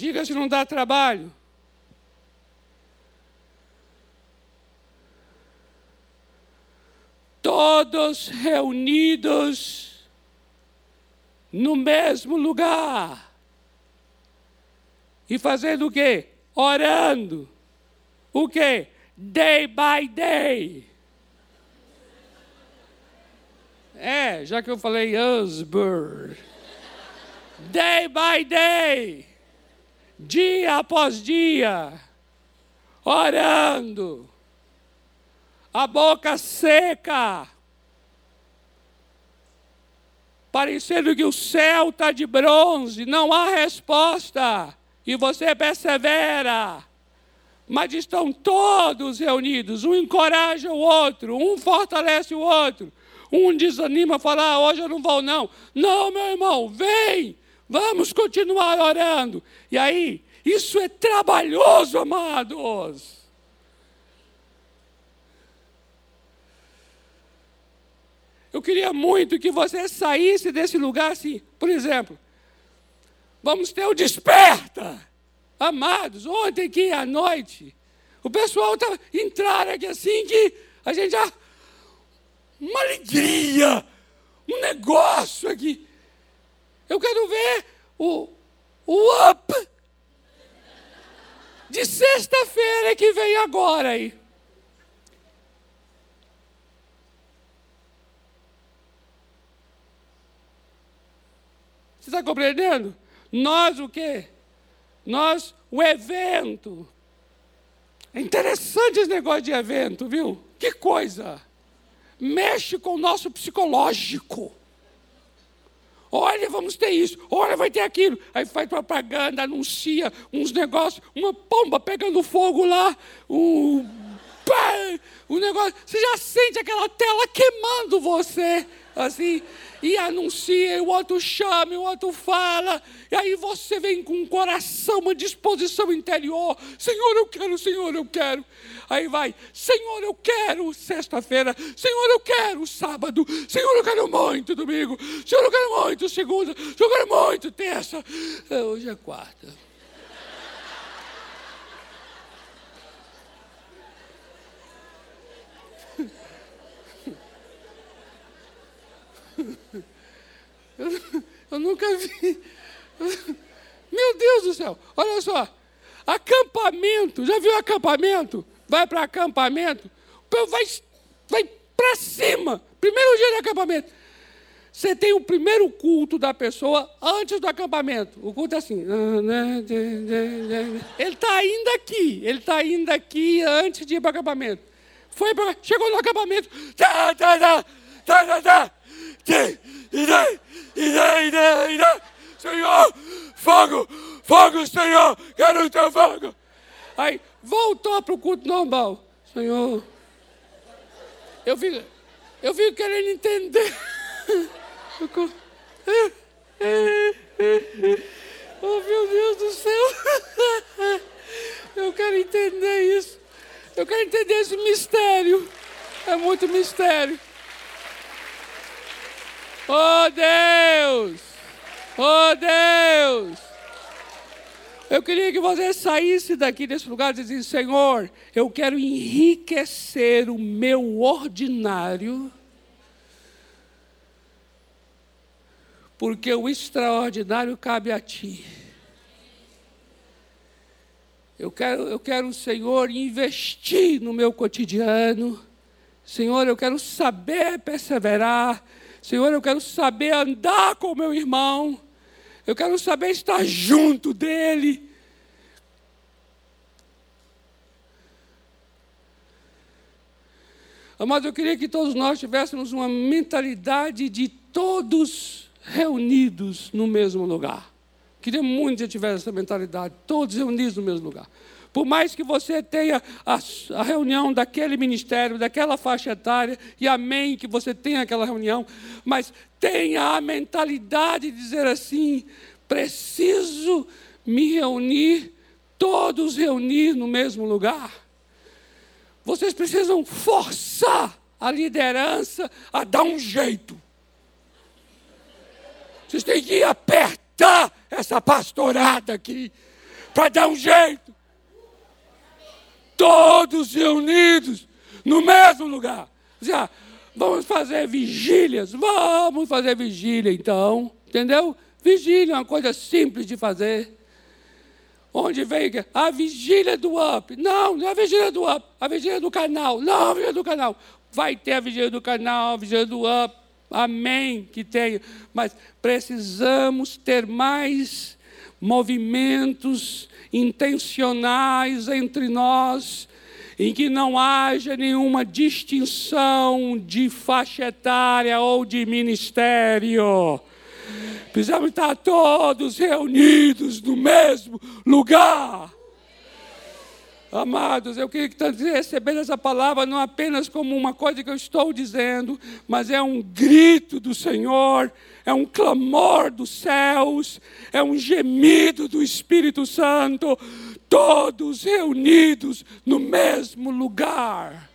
Diga se não dá trabalho. Todos reunidos no mesmo lugar. E fazendo o quê? Orando. O quê? Day by day. É, já que eu falei Usbur. Day by day dia após dia, orando, a boca seca, parecendo que o céu está de bronze, não há resposta, e você persevera. Mas estão todos reunidos, um encoraja o outro, um fortalece o outro, um desanima, fala, ah, hoje eu não vou não. Não, meu irmão, vem, Vamos continuar orando. E aí, isso é trabalhoso, amados. Eu queria muito que você saísse desse lugar assim. Por exemplo, vamos ter o desperta. Amados, ontem aqui à noite, o pessoal tá, entraram aqui assim que a gente já. Uma alegria, um negócio aqui. Eu quero ver o, o up de sexta-feira que vem agora aí. Você está compreendendo? Nós o quê? Nós, o evento. É interessante esse negócio de evento, viu? Que coisa! Mexe com o nosso psicológico. Olha, vamos ter isso, olha, vai ter aquilo. Aí faz propaganda, anuncia uns negócios, uma pomba pegando fogo lá, um, o negócio. Você já sente aquela tela queimando você, assim e anuncia, e o outro chama, e o outro fala, e aí você vem com um coração, uma disposição interior: Senhor, eu quero, Senhor, eu quero. Aí vai, Senhor, eu quero sexta-feira, Senhor, eu quero sábado, Senhor, eu quero muito domingo, Senhor, eu quero muito segunda, Senhor, eu quero muito terça. Hoje é quarta. Eu, nunca vi. Meu Deus do céu, olha só. Acampamento, já viu acampamento? Vai para acampamento, vai, vai para cima. Primeiro dia de acampamento. Você tem o primeiro culto da pessoa antes do acampamento. O culto é assim. Ele está ainda aqui. Ele está ainda aqui antes de ir para o acampamento. Foi pra, chegou no acampamento. Tá, tá, tá, tá, tá, tá. Senhor, fogo, fogo, Senhor, quero o teu fogo. Aí voltou para o culto normal. Senhor, eu fico, eu fico querendo entender. Oh, meu Deus do céu. Eu quero entender isso. Eu quero entender esse mistério. É muito mistério. Oh Deus! Oh Deus! Eu queria que você saísse daqui desse lugar dissesse: Senhor, eu quero enriquecer o meu ordinário, porque o extraordinário cabe a Ti. Eu quero, eu quero, Senhor, investir no meu cotidiano. Senhor, eu quero saber perseverar. Senhor, eu quero saber andar com o meu irmão. Eu quero saber estar junto dele. Mas eu queria que todos nós tivéssemos uma mentalidade de todos reunidos no mesmo lugar. Queria muito que tivesse essa mentalidade, todos reunidos no mesmo lugar. Por mais que você tenha a, a, reunião daquele ministério, daquela faixa etária, e amém que você tenha aquela reunião, mas tenha a mentalidade de dizer assim: preciso me reunir, todos reunir no mesmo lugar. Vocês precisam forçar a liderança a dar um jeito. Vocês têm que apertar essa pastorada aqui para dar um jeito. Todos reunidos no mesmo lugar. Já, vamos fazer vigílias, vamos fazer vigília então, entendeu? Vigília é uma coisa simples de fazer. Onde vem a vigília do up. Não, não é a vigília do up, a vigília do canal. Não, a vigília do canal. Vai ter a vigília do canal, a vigília do up. Amém que tenha. Mas precisamos ter mais movimentos intencionais entre nós, em que não haja nenhuma distinção de faixa etária ou de ministério. Precisamos estar todos reunidos no mesmo lugar. Amados, eu queria que todos recebessem essa palavra não apenas como uma coisa que eu estou dizendo, mas é um grito do Senhor, é um clamor dos céus, é um gemido do Espírito Santo, todos reunidos no mesmo lugar.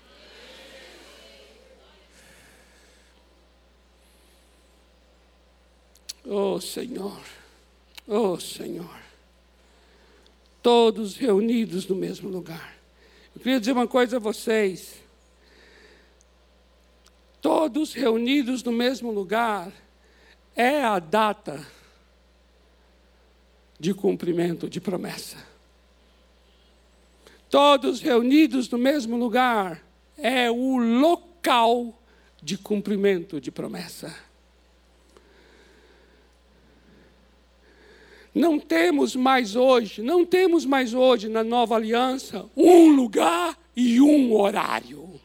Oh Senhor, oh Senhor todos reunidos no mesmo lugar. Eu queria dizer uma coisa a vocês. Todos reunidos no mesmo lugar é a data de cumprimento de promessa. Todos reunidos no mesmo lugar é o local de cumprimento de promessa. Não temos mais hoje, não temos mais hoje na nova aliança um lugar e um horário.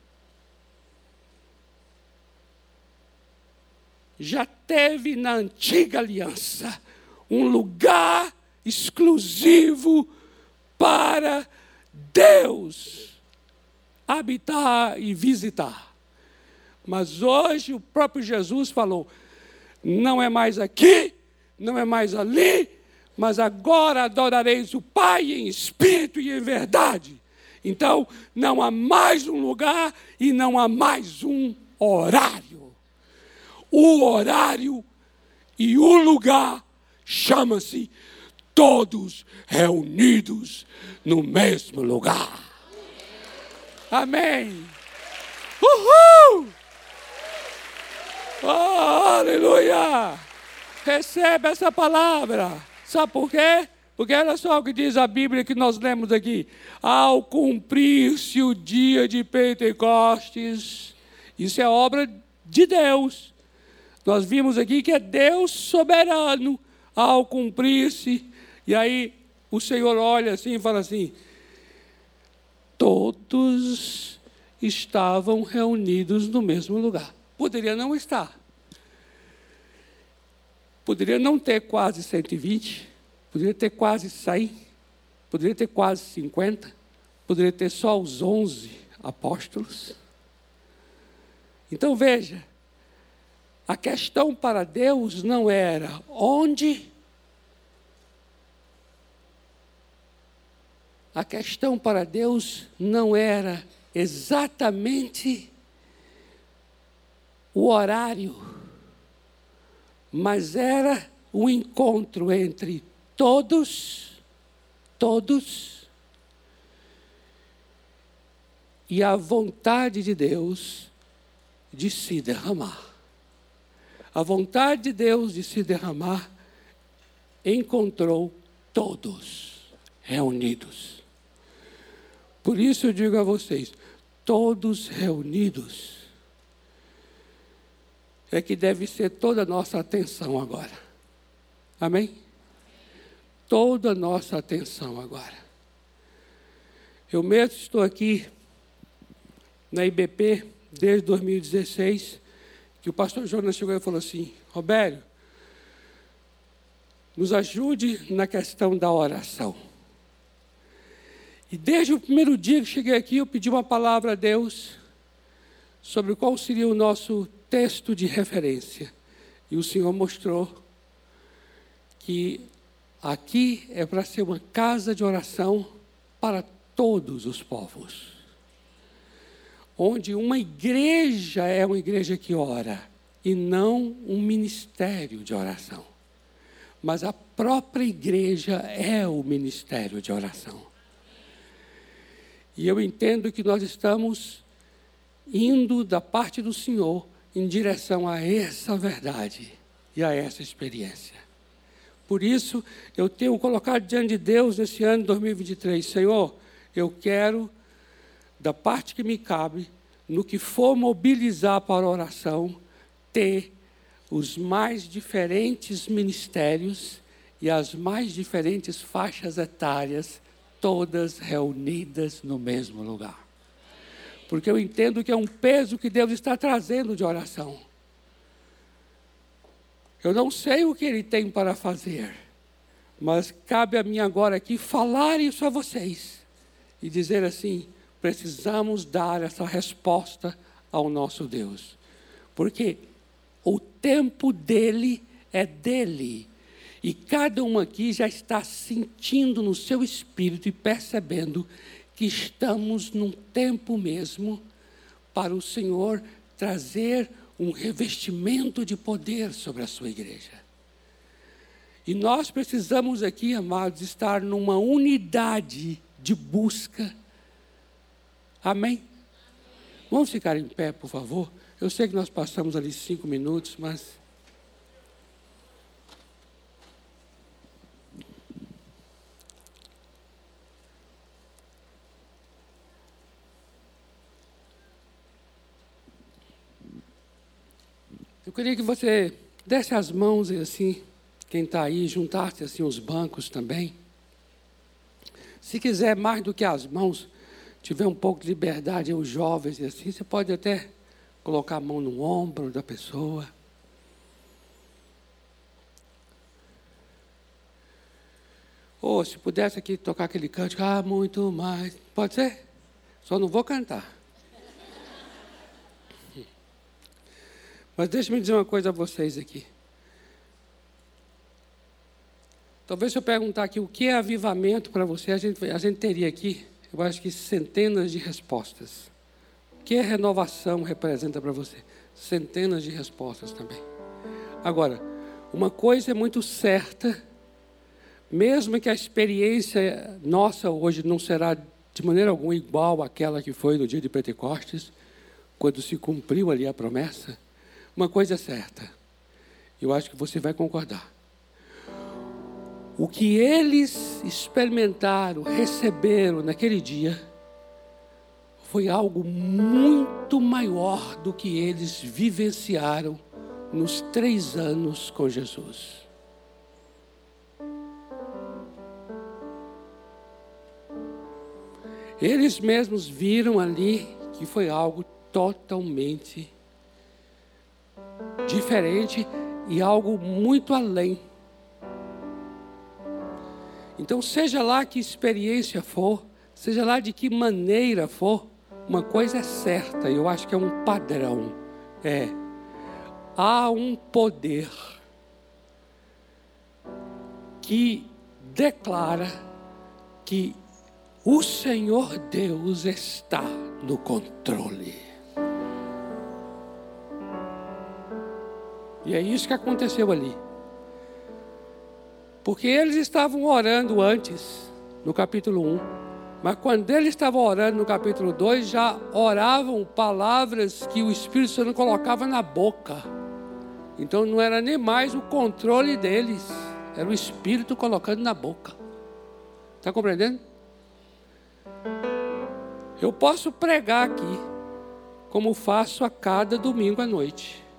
Já teve na antiga aliança um lugar exclusivo para Deus habitar e visitar. Mas hoje o próprio Jesus falou: não é mais aqui, não é mais ali, mas agora adorareis o Pai em espírito e em verdade. Então, não há mais um lugar e não há mais um horário. O horário e o lugar chama-se todos reunidos no mesmo lugar. Amém. Uhul! Oh, aleluia! Recebe essa palavra. Sabe por quê? Porque olha só o que diz a Bíblia que nós lemos aqui. Ao cumprir-se o dia de Pentecostes, isso é obra de Deus. Nós vimos aqui que é Deus soberano ao cumprir-se. E aí o Senhor olha assim e fala assim: todos estavam reunidos no mesmo lugar. Poderia não estar. Poderia não ter quase 120, poderia ter quase 100, poderia ter quase 50, poderia ter só os 11 apóstolos. Então veja, a questão para Deus não era onde, a questão para Deus não era exatamente o horário mas era o um encontro entre todos, todos, e a vontade de Deus de se derramar. A vontade de Deus de se derramar encontrou todos reunidos. Por isso eu digo a vocês: todos reunidos é que deve ser toda a nossa atenção agora. Amém? Toda a nossa atenção agora. Eu mesmo estou aqui na IBP desde 2016, que o pastor Jonas chegou e falou assim: Robério, nos ajude na questão da oração. E desde o primeiro dia que cheguei aqui, eu pedi uma palavra a Deus sobre qual seria o nosso texto de referência. E o Senhor mostrou que aqui é para ser uma casa de oração para todos os povos. Onde uma igreja é uma igreja que ora e não um ministério de oração. Mas a própria igreja é o ministério de oração. E eu entendo que nós estamos indo da parte do Senhor em direção a essa verdade e a essa experiência. Por isso, eu tenho colocado diante de Deus nesse ano de 2023, Senhor, eu quero, da parte que me cabe, no que for mobilizar para a oração, ter os mais diferentes ministérios e as mais diferentes faixas etárias, todas reunidas no mesmo lugar. Porque eu entendo que é um peso que Deus está trazendo de oração. Eu não sei o que Ele tem para fazer, mas cabe a mim agora aqui falar isso a vocês e dizer assim: precisamos dar essa resposta ao nosso Deus. Porque o tempo dele é dele. E cada um aqui já está sentindo no seu espírito e percebendo que estamos num tempo mesmo para o Senhor trazer um revestimento de poder sobre a sua igreja. E nós precisamos aqui, amados, estar numa unidade de busca. Amém? Vamos ficar em pé, por favor? Eu sei que nós passamos ali cinco minutos, mas. Eu queria que você desse as mãos assim, quem está aí, juntasse assim os bancos também. Se quiser mais do que as mãos, tiver um pouco de liberdade, os jovens e assim, você pode até colocar a mão no ombro da pessoa. Ou se pudesse aqui tocar aquele cântico, ah, muito mais. Pode ser? Só não vou cantar. Mas deixe-me dizer uma coisa a vocês aqui. Talvez se eu perguntar aqui o que é avivamento para você, a gente, a gente teria aqui, eu acho que centenas de respostas que a renovação representa para você? Centenas de respostas também. Agora, uma coisa é muito certa, mesmo que a experiência nossa hoje não será de maneira alguma igual àquela que foi no dia de Pentecostes, quando se cumpriu ali a promessa, uma coisa é certa, eu acho que você vai concordar. O que eles experimentaram, receberam naquele dia, foi algo muito maior do que eles vivenciaram nos três anos com Jesus. Eles mesmos viram ali que foi algo totalmente diferente e algo muito além. Então, seja lá que experiência for, seja lá de que maneira for, uma coisa é certa, eu acho que é um padrão. É, há um poder que declara que o Senhor Deus está no controle. E é isso que aconteceu ali. Porque eles estavam orando antes, no capítulo 1. Mas quando ele estava orando no capítulo 2, já oravam palavras que o Espírito Santo colocava na boca. Então não era nem mais o controle deles, era o Espírito colocando na boca. Está compreendendo? Eu posso pregar aqui, como faço a cada domingo à noite.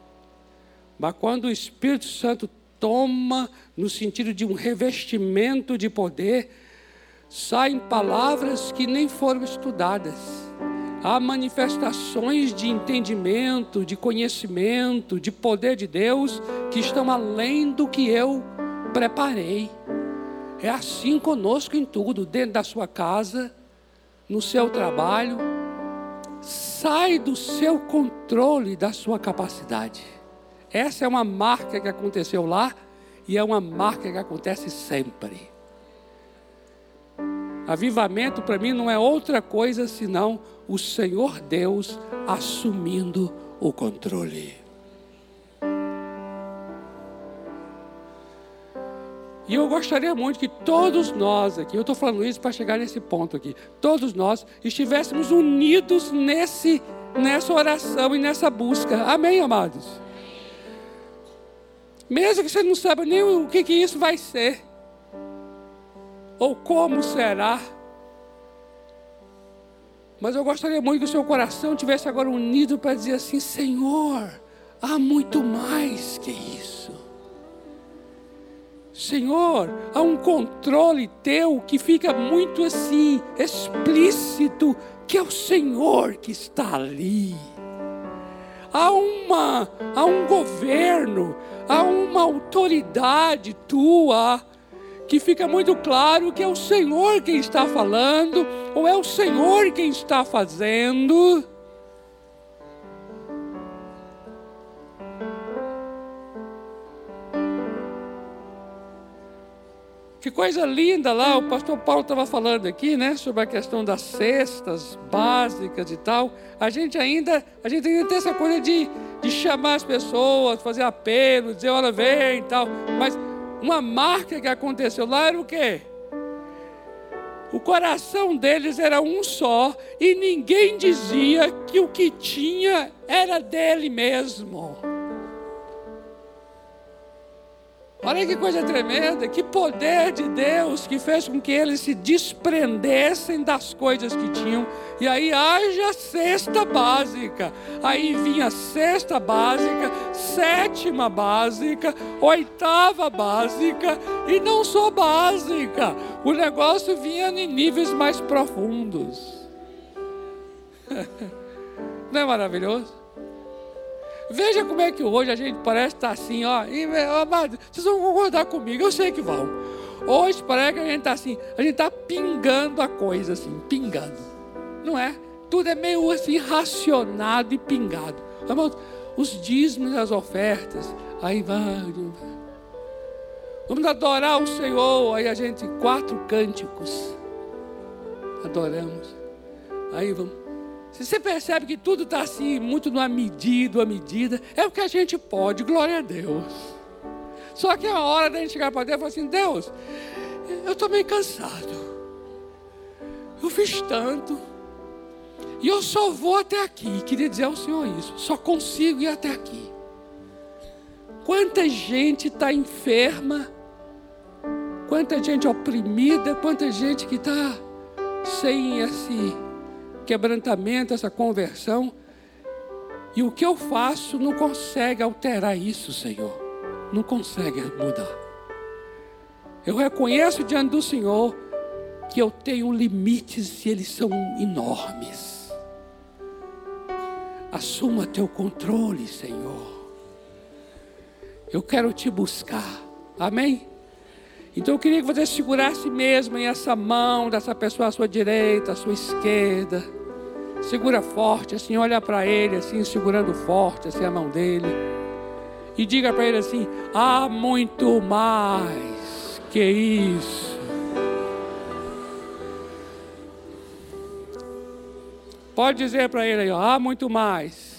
Mas quando o Espírito Santo toma no sentido de um revestimento de poder, saem palavras que nem foram estudadas. Há manifestações de entendimento, de conhecimento, de poder de Deus que estão além do que eu preparei. É assim conosco em tudo, dentro da sua casa, no seu trabalho, sai do seu controle, da sua capacidade. Essa é uma marca que aconteceu lá e é uma marca que acontece sempre. Avivamento para mim não é outra coisa senão o Senhor Deus assumindo o controle. E eu gostaria muito que todos nós aqui, eu estou falando isso para chegar nesse ponto aqui, todos nós estivéssemos unidos nesse, nessa oração e nessa busca. Amém, amados? Mesmo que você não saiba nem o que, que isso vai ser, ou como será, mas eu gostaria muito que o seu coração tivesse agora unido para dizer assim: Senhor, há muito mais que isso. Senhor, há um controle teu que fica muito assim, explícito, que é o Senhor que está ali. Há, uma, há um governo, há uma autoridade tua, que fica muito claro que é o Senhor quem está falando, ou é o Senhor quem está fazendo. Que coisa linda lá, o pastor Paulo estava falando aqui, né, sobre a questão das cestas básicas e tal. A gente ainda, a gente ainda tem essa coisa de, de chamar as pessoas, fazer apelo, dizer, olha, vem e tal. Mas uma marca que aconteceu lá era o quê? O coração deles era um só e ninguém dizia que o que tinha era dele mesmo. Olha que coisa tremenda, que poder de Deus que fez com que eles se desprendessem das coisas que tinham. E aí haja cesta básica. Aí vinha cesta básica, sétima básica, oitava básica e não só básica. O negócio vinha em níveis mais profundos. Não é maravilhoso? Veja como é que hoje a gente parece estar assim, ó. E, amado, vocês vão concordar comigo, eu sei que vão. Hoje parece que a gente está assim, a gente está pingando a coisa assim, pingando. Não é? Tudo é meio assim racionado e pingado. Os dízimos e as ofertas, aí vai. Vamos adorar o Senhor, aí a gente, quatro cânticos. Adoramos. Aí vamos você percebe que tudo está assim, muito numa medida, uma medida, é o que a gente pode, glória a Deus. Só que é a hora da gente chegar para Deus e falar assim: Deus, eu estou meio cansado. Eu fiz tanto. E eu só vou até aqui. Queria dizer ao Senhor isso. Só consigo ir até aqui. Quanta gente está enferma. Quanta gente oprimida. Quanta gente que está sem esse quebrantamento, essa conversão. E o que eu faço não consegue alterar isso, Senhor. Não consegue mudar. Eu reconheço diante do Senhor que eu tenho limites e eles são enormes. Assuma teu controle, Senhor. Eu quero te buscar. Amém? Então eu queria que você segurasse mesmo em essa mão dessa pessoa à sua direita, à sua esquerda. Segura forte, assim, olha para ele, assim, segurando forte, assim, a mão dele. E diga para ele assim: há muito mais que isso. Pode dizer para ele aí, há muito mais.